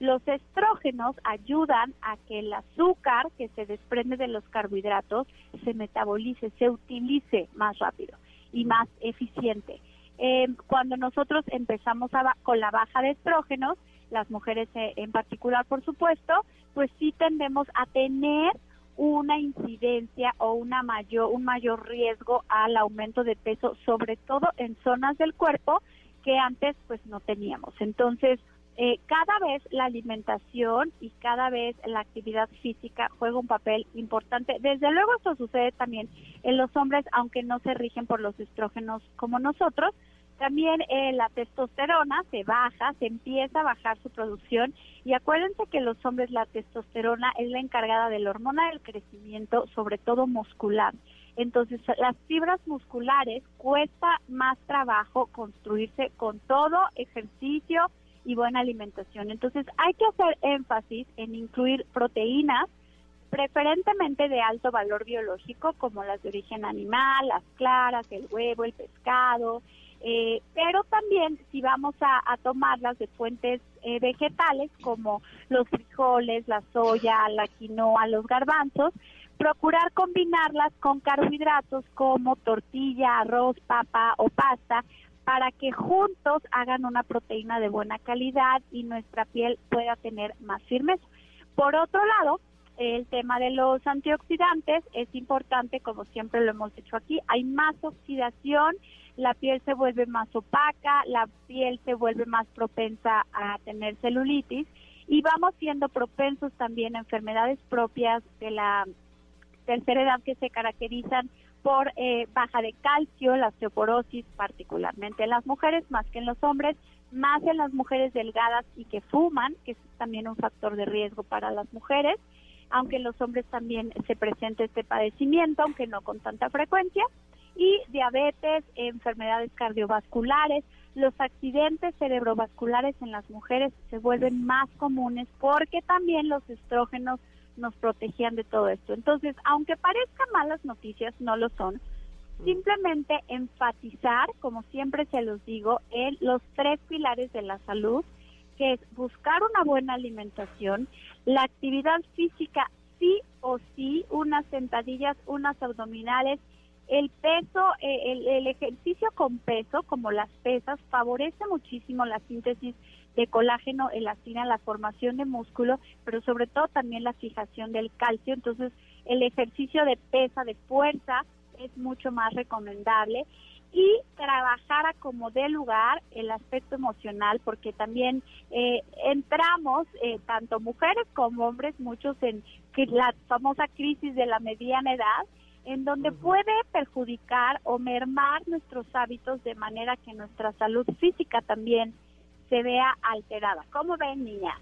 Los estrógenos ayudan a que el azúcar que se desprende de los carbohidratos se metabolice, se utilice más rápido y más eficiente. Eh, cuando nosotros empezamos con la baja de estrógenos, las mujeres eh, en particular, por supuesto, pues sí tendemos a tener una incidencia o una mayor, un mayor riesgo al aumento de peso, sobre todo en zonas del cuerpo que antes pues no teníamos. Entonces, eh, cada vez la alimentación y cada vez la actividad física juega un papel importante. Desde luego esto sucede también en los hombres, aunque no se rigen por los estrógenos como nosotros, también eh, la testosterona se baja, se empieza a bajar su producción y acuérdense que los hombres la testosterona es la encargada de la hormona del crecimiento, sobre todo muscular. Entonces, las fibras musculares cuesta más trabajo construirse con todo ejercicio y buena alimentación. Entonces, hay que hacer énfasis en incluir proteínas, preferentemente de alto valor biológico, como las de origen animal, las claras, el huevo, el pescado, eh, pero también si vamos a, tomarlas de fuentes eh, vegetales como los frijoles, la soya, la quinoa, los garbanzos, procurar combinarlas con carbohidratos como tortilla, arroz, papa o pasta para que juntos hagan una proteína de buena calidad y nuestra piel pueda tener más firmeza. Por otro lado, el tema de los antioxidantes es importante, como siempre lo hemos dicho aquí, hay más oxidación la piel se vuelve más opaca, la piel se vuelve más propensa a tener celulitis y vamos siendo propensos también a enfermedades propias de la tercera edad que se caracterizan por eh, baja de calcio, la osteoporosis, particularmente en las mujeres más que en los hombres, más en las mujeres delgadas y que fuman, que es también un factor de riesgo para las mujeres, aunque en los hombres también se presenta este padecimiento, aunque no con tanta frecuencia y diabetes, enfermedades cardiovasculares, los accidentes cerebrovasculares en las mujeres se vuelven más comunes porque también los estrógenos nos protegían de todo esto. Entonces, aunque parezcan malas noticias, no lo son. Simplemente enfatizar, como siempre se los digo, en los tres pilares de la salud, que es buscar una buena alimentación, la actividad física sí o sí, unas sentadillas, unas abdominales el peso, eh, el, ejercicio con peso, como las pesas, favorece muchísimo la síntesis de colágeno, elastina, la formación de músculo, pero sobre todo también la fijación del calcio. Entonces, el ejercicio de pesa, de fuerza, es mucho más recomendable. Y trabajar a como dé lugar el aspecto emocional, porque también eh, entramos, eh, tanto mujeres como hombres, muchos en la famosa crisis de la mediana edad, en donde puede perjudicar o mermar nuestros hábitos de manera que nuestra salud física también se vea alterada. ¿Cómo ven, niña?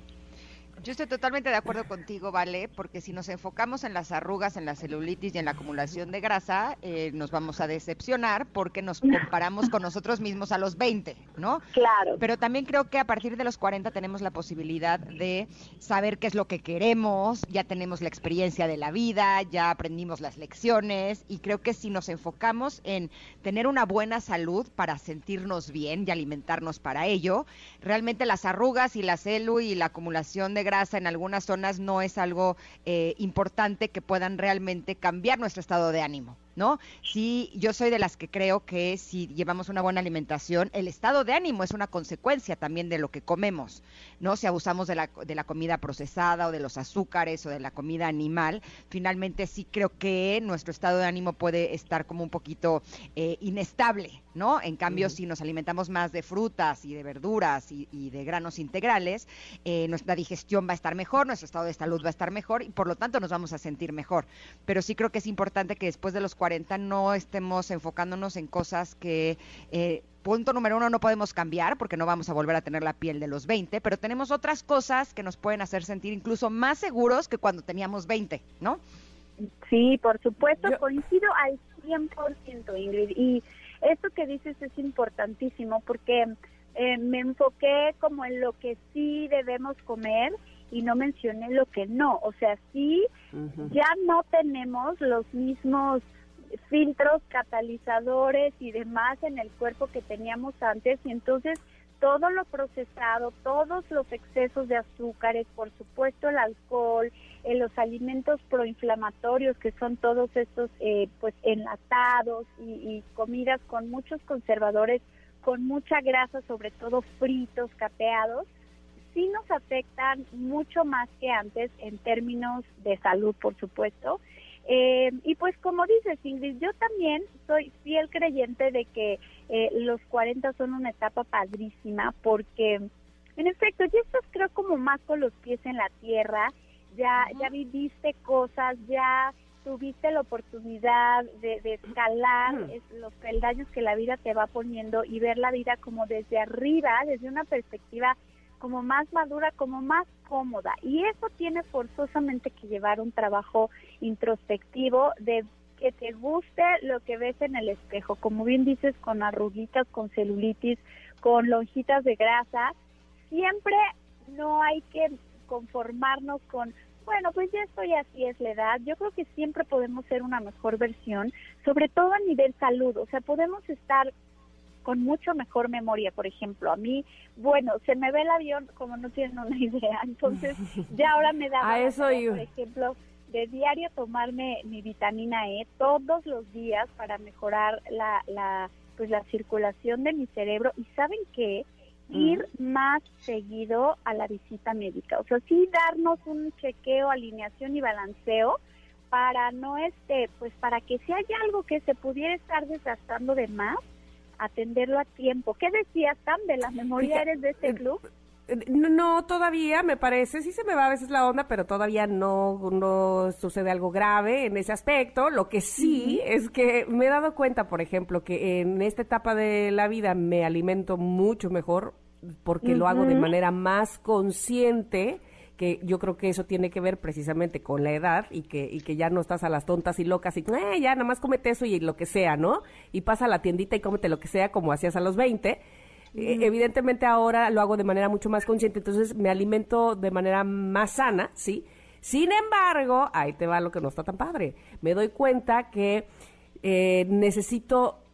Yo estoy totalmente de acuerdo contigo, Vale, porque si nos enfocamos en las arrugas, en la celulitis y en la acumulación de grasa, eh, nos vamos a decepcionar porque nos comparamos con nosotros mismos a los 20, ¿no? Claro. Pero también creo que a partir de los 40 tenemos la posibilidad de saber qué es lo que queremos, ya tenemos la experiencia de la vida, ya aprendimos las lecciones y creo que si nos enfocamos en tener una buena salud para sentirnos bien y alimentarnos para ello, realmente las arrugas y la celu y la acumulación de grasa en algunas zonas no es algo eh, importante que puedan realmente cambiar nuestro estado de ánimo. ¿No? Sí, yo soy de las que creo que si llevamos una buena alimentación, el estado de ánimo es una consecuencia también de lo que comemos, ¿no? Si abusamos de la, de la comida procesada o de los azúcares o de la comida animal, finalmente sí creo que nuestro estado de ánimo puede estar como un poquito eh, inestable, ¿no? En cambio, si nos alimentamos más de frutas y de verduras y, de granos integrales, eh, nuestra digestión va a estar mejor, nuestro estado de salud va a estar mejor y por lo tanto nos vamos a sentir mejor. Pero sí creo que es importante que después de los 40 no estemos enfocándonos en cosas que... Eh, punto número uno, no podemos cambiar porque no vamos a volver a tener la piel de los 20, pero tenemos otras cosas que nos pueden hacer sentir incluso más seguros que cuando teníamos 20, ¿no? Sí, por supuesto, coincido al 100%, Ingrid. Y esto que dices es importantísimo porque eh, me enfoqué como en lo que sí debemos comer y no mencioné lo que no. O sea, sí, ya no tenemos los mismos filtros, catalizadores y demás en el cuerpo que teníamos antes y entonces todo lo procesado, todos los excesos de azúcares, por supuesto el alcohol, eh, los alimentos proinflamatorios que son todos estos eh, pues enlatados y, y, comidas con muchos conservadores, con mucha grasa, sobre todo fritos, capeados, sí nos afectan mucho más que antes en términos de salud, por supuesto. Eh, y pues como dices, Ingrid, yo también soy fiel creyente de que eh, los 40 son una etapa padrísima porque, en efecto, ya estás creo como más con los pies en la tierra, ya, ya viviste cosas, ya tuviste la oportunidad de, escalar los peldaños que la vida te va poniendo y ver la vida como desde arriba, desde una perspectiva como más madura, como más cómoda. Y eso tiene forzosamente que llevar un trabajo introspectivo de que te guste lo que ves en el espejo, como bien dices, con arruguitas, con celulitis, con lonjitas de grasa, siempre no hay que conformarnos con, bueno, pues ya estoy así, es la edad. Yo creo que siempre podemos ser una mejor versión, sobre todo a nivel salud, o sea, podemos estar con mucho mejor memoria, por ejemplo. A mí, bueno, se me ve el avión como no tienen una idea, entonces ya ahora me da, a eso por ejemplo, de diario tomarme mi vitamina E todos los días para mejorar la, la pues la circulación de mi cerebro. Y saben qué ir más seguido a la visita médica, o sea, sí darnos un chequeo, alineación y balanceo para no este, pues para que si hay algo que se pudiera estar desgastando de más, atenderlo a tiempo. ¿Qué decías, Tam, de la memoria eres de este club? No, todavía me parece, sí se me va a veces la onda, pero todavía no, no sucede algo grave en ese aspecto. Lo que sí es que me he dado cuenta, por ejemplo, que en esta etapa de la vida me alimento mucho mejor porque lo hago de manera más consciente que yo creo que eso tiene que ver precisamente con la edad y que, y que ya no estás a las tontas y locas y eh, ya nada más comete eso y lo que sea, ¿no? Y pasa a la tiendita y cómete lo que sea como hacías a los 20. Eh, evidentemente ahora lo hago de manera mucho más consciente, entonces me alimento de manera más sana, ¿sí? Sin embargo, ahí te va lo que no está tan padre. Me doy cuenta que eh, necesito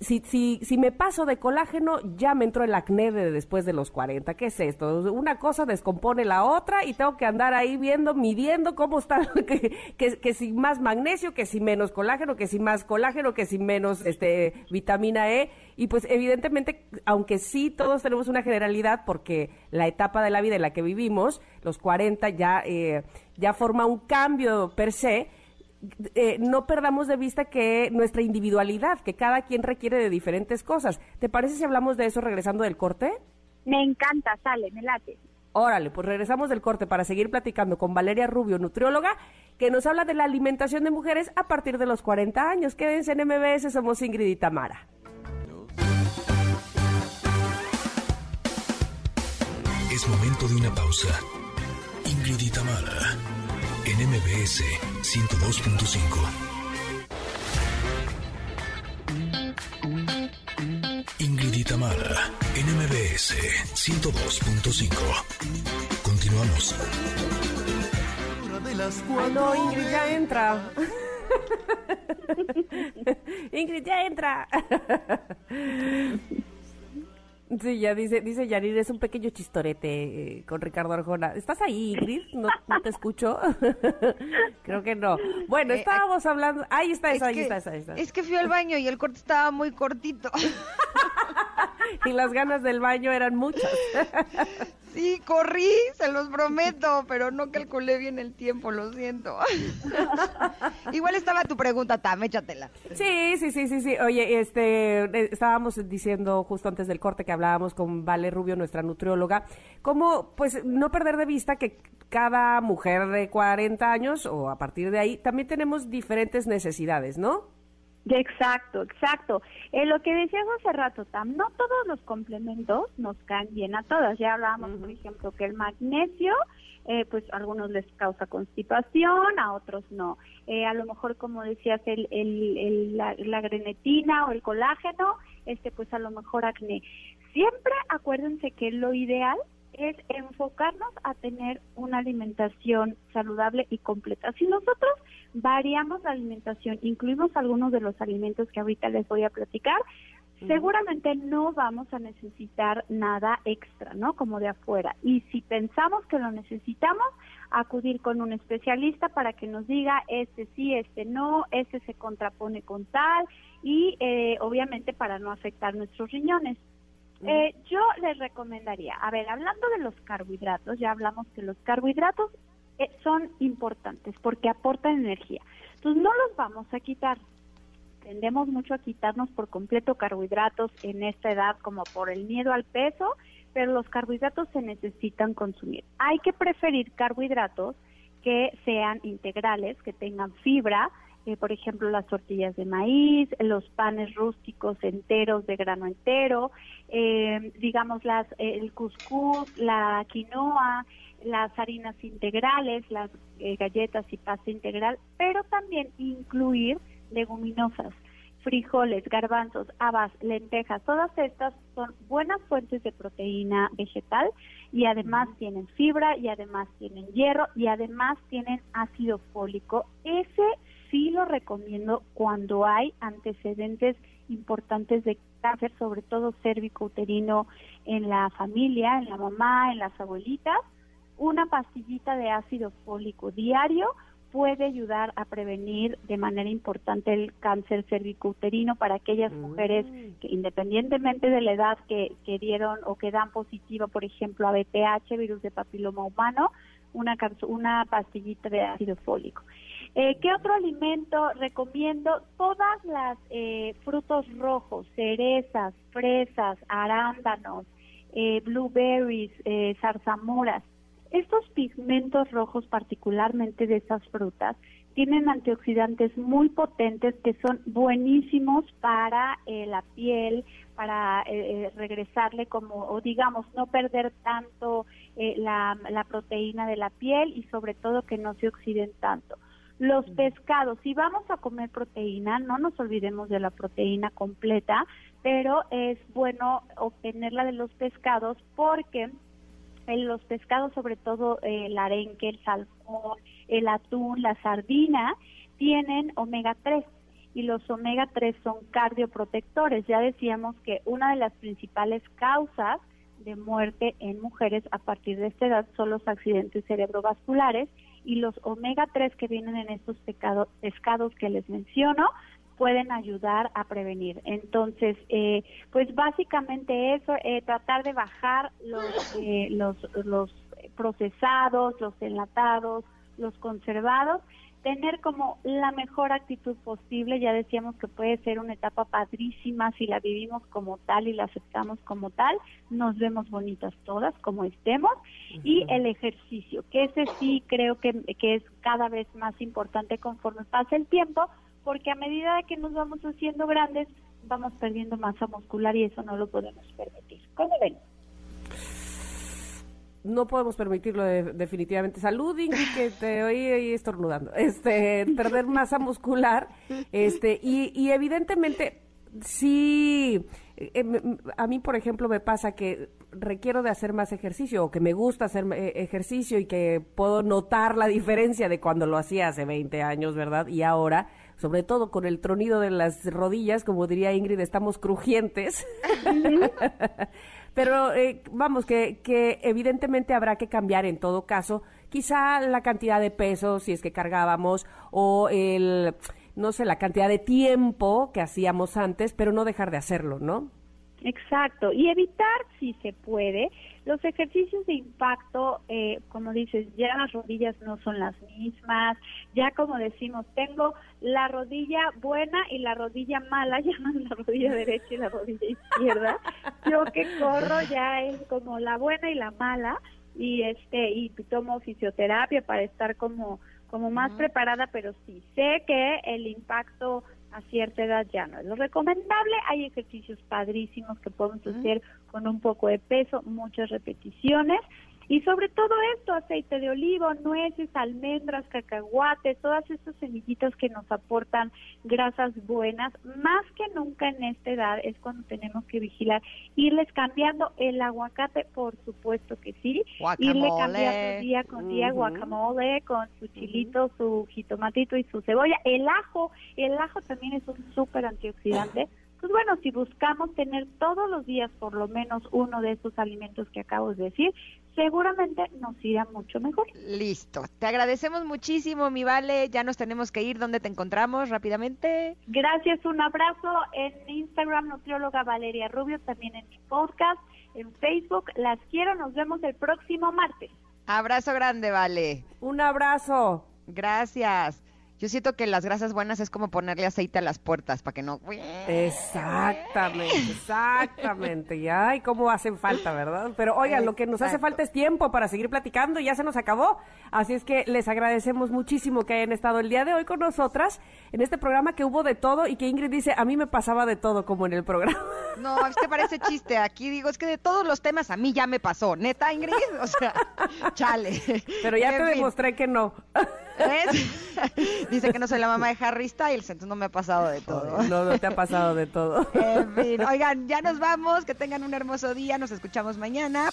si, si, si me paso de colágeno, ya me entró el acné de después de los 40. ¿Qué es esto? Una cosa descompone la otra y tengo que andar ahí viendo, midiendo cómo está, que, que, si más magnesio, que si menos colágeno, que si más colágeno, que si menos este, vitamina E. Y pues evidentemente, aunque sí todos tenemos una generalidad, porque la etapa de la vida en la que vivimos, los 40 ya, eh, ya forma un cambio per se, eh, no perdamos de vista que nuestra individualidad, que cada quien requiere de diferentes cosas. ¿Te parece si hablamos de eso regresando del corte? Me encanta, sale, me late. Órale, pues regresamos del corte para seguir platicando con Valeria Rubio, nutrióloga, que nos habla de la alimentación de mujeres a partir de los 40 años. Quédense en MBS, somos Ingrid y Tamara. Es momento de una pausa. Ingrid y Tamara en MBS 102.5. Ingrid y Tamara, en MBS 102.5. Continuamos. Ay, no, Ingrid ya entra. Ingrid ya entra. Sí, ya dice, dice Yarir, es un pequeño chistorete eh, con Ricardo Arjona. ¿Estás ahí, Ingrid? No, no te escucho. Creo que no. Bueno, Eh, estábamos hablando. Ahí está, Es ahí que- está, ahí está. Es que fui al baño y el corte estaba muy cortito. Y las ganas del baño eran muchas. Sí, corrí, se los prometo, pero no calculé bien el tiempo, lo siento. Igual estaba tu pregunta, Tam, échatela. Sí, sí, sí, sí, sí. Oye, este, eh, estábamos diciendo justo antes del corte que hablábamos con Vale Rubio, nuestra nutrióloga, cómo, pues, no perder de vista que cada mujer de 40 años o a partir de ahí también tenemos diferentes necesidades, ¿no? Exacto, exacto. Eh, lo que decías hace rato, Tam, no todos los complementos nos caen bien a todas. Ya hablábamos, por ejemplo, que el magnesio, eh, pues a algunos les causa constipación, a otros no. Eh, a lo mejor, como decías, el, el, el- la, la grenetina o el colágeno, este, pues a lo mejor acné. Siempre acuérdense que lo ideal es enfocarnos a tener una alimentación saludable y completa. Si nosotros variamos la alimentación, incluimos algunos de los alimentos que ahorita les voy a platicar, seguramente no vamos a necesitar nada extra, ¿no? Como de afuera. Y si pensamos que lo necesitamos, acudir con un especialista para que nos diga este sí, este no, este se contrapone con tal y eh, obviamente para no afectar nuestros riñones. Eh, yo les recomendaría, a ver, hablando de los carbohidratos, ya hablamos que los carbohidratos eh, son importantes porque aportan energía. Entonces no los vamos a quitar. Tendemos mucho a quitarnos por completo carbohidratos en esta edad como por el miedo al peso, pero los carbohidratos se necesitan consumir. Hay que preferir carbohidratos que sean integrales, que tengan fibra, eh, por ejemplo, las tortillas de maíz, los panes rústicos enteros de grano entero, eh, digamos las el cuscús, la quinoa, las harinas integrales, las eh, galletas y pasta integral, pero también incluir leguminosas, frijoles, garbanzos, habas, lentejas, todas estas son buenas fuentes de proteína vegetal y además tienen fibra y además tienen hierro y además tienen ácido fólico. Ese sí lo recomiendo cuando hay antecedentes importantes de cáncer, sobre todo cérvico-uterino en la familia, en la mamá, en las abuelitas. Una pastillita de ácido fólico diario puede ayudar a prevenir de manera importante el cáncer cérvico-uterino para aquellas mujeres que independientemente de la edad que, que dieron o que dan positiva, por ejemplo, a BPH, virus de papiloma humano, una, una pastillita de ácido fólico. Eh, ¿Qué otro alimento recomiendo? Todas las eh, frutos rojos, cerezas, fresas, arándanos, eh, blueberries, eh, zarzamoras. Estos pigmentos rojos, particularmente de estas frutas, tienen antioxidantes muy potentes que son buenísimos para eh, la piel, para eh, regresarle como, o digamos, no perder tanto la, la proteína de la piel y sobre todo que no se oxiden tanto. Los pescados, si vamos a comer proteína, no nos olvidemos de la proteína completa, pero es bueno obtenerla de los pescados porque en los pescados, sobre todo eh, el arenque, el salmón, el atún, la sardina, tienen omega 3 y los omega 3 son cardioprotectores. Ya decíamos que una de las principales causas de muerte en mujeres a partir de esta edad son los accidentes cerebrovasculares y los omega 3 que vienen en estos pecado- pescados que les menciono pueden ayudar a prevenir. Entonces, eh, pues básicamente eso, eh, tratar de bajar los, eh, los, los procesados, los enlatados, los conservados, tener como la mejor actitud posible. Ya decíamos que puede ser una etapa padrísima si la vivimos como tal y la aceptamos como tal. Nos vemos bonitas todas como estemos. Y el ejercicio, que ese sí creo que, que es cada vez más importante conforme pasa el tiempo, porque a medida que nos vamos haciendo grandes, vamos perdiendo masa muscular y eso no lo podemos permitir. ¿Cómo ven? No podemos permitirlo de- definitivamente. Salud, Ingrid, que te oí ahí estornudando. Este, perder masa muscular, este, y, y evidentemente sí, eh, a mí, por ejemplo, me pasa que requiero de hacer más ejercicio o que me gusta hacer eh, ejercicio y que puedo notar la diferencia de cuando lo hacía hace 20 años, ¿verdad? Y ahora, sobre todo con el tronido de las rodillas, como diría Ingrid, estamos crujientes. Pero eh, vamos, que, que evidentemente habrá que cambiar en todo caso, quizá la cantidad de pesos, si es que cargábamos, o el, no sé, la cantidad de tiempo que hacíamos antes, pero no dejar de hacerlo, ¿no? Exacto, y evitar, si se puede, los ejercicios de impacto, eh, como dices, ya las rodillas no son las mismas, ya como decimos, tengo la rodilla buena y la rodilla mala, llaman la rodilla derecha y la rodilla izquierda. Yo que corro ya es como la buena y la mala y este y tomo fisioterapia para estar como como más preparada, pero sí sé que el impacto a cierta edad ya no es lo recomendable. Hay ejercicios padrísimos que podemos hacer con un poco de peso, muchas repeticiones y sobre todo esto, aceite de olivo, nueces, almendras, cacahuates, todas estas semillitas que nos aportan grasas buenas, más que nunca en esta edad es cuando tenemos que vigilar, irles cambiando el aguacate, por supuesto que sí, irle cambiando día con día guacamole con su chilito, su jitomatito y su cebolla, el ajo, el ajo también es un súper antioxidante. Pues bueno, si buscamos tener todos los días por lo menos uno de esos alimentos que acabo de decir, seguramente nos irá mucho mejor. Listo. Te agradecemos muchísimo, mi Vale. Ya nos tenemos que ir. ¿Dónde te encontramos rápidamente? Gracias, un abrazo en Instagram, nutrióloga Valeria Rubio, también en mi podcast, en Facebook. Las quiero, nos vemos el próximo martes. Abrazo grande, Vale. Un abrazo. Gracias. Yo siento que las grasas buenas es como ponerle aceite a las puertas para que no. Exactamente, exactamente. Y ay, cómo hacen falta, ¿verdad? Pero oigan, lo que nos hace falta es tiempo para seguir platicando y ya se nos acabó. Así es que les agradecemos muchísimo que hayan estado el día de hoy con nosotras en este programa que hubo de todo y que Ingrid dice, a mí me pasaba de todo como en el programa. No, es que parece chiste. Aquí digo, es que de todos los temas a mí ya me pasó. ¿Neta, Ingrid? O sea, chale. Pero ya te demostré que no. Dice que no soy la mamá de Harry Styles, entonces no me ha pasado de todo. No, no te ha pasado de todo. En fin, oigan, ya nos vamos, que tengan un hermoso día, nos escuchamos mañana.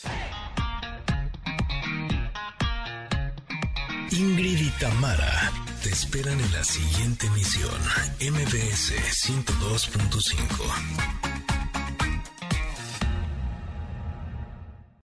Ingrid y Tamara te esperan en la siguiente emisión, MBS 102.5.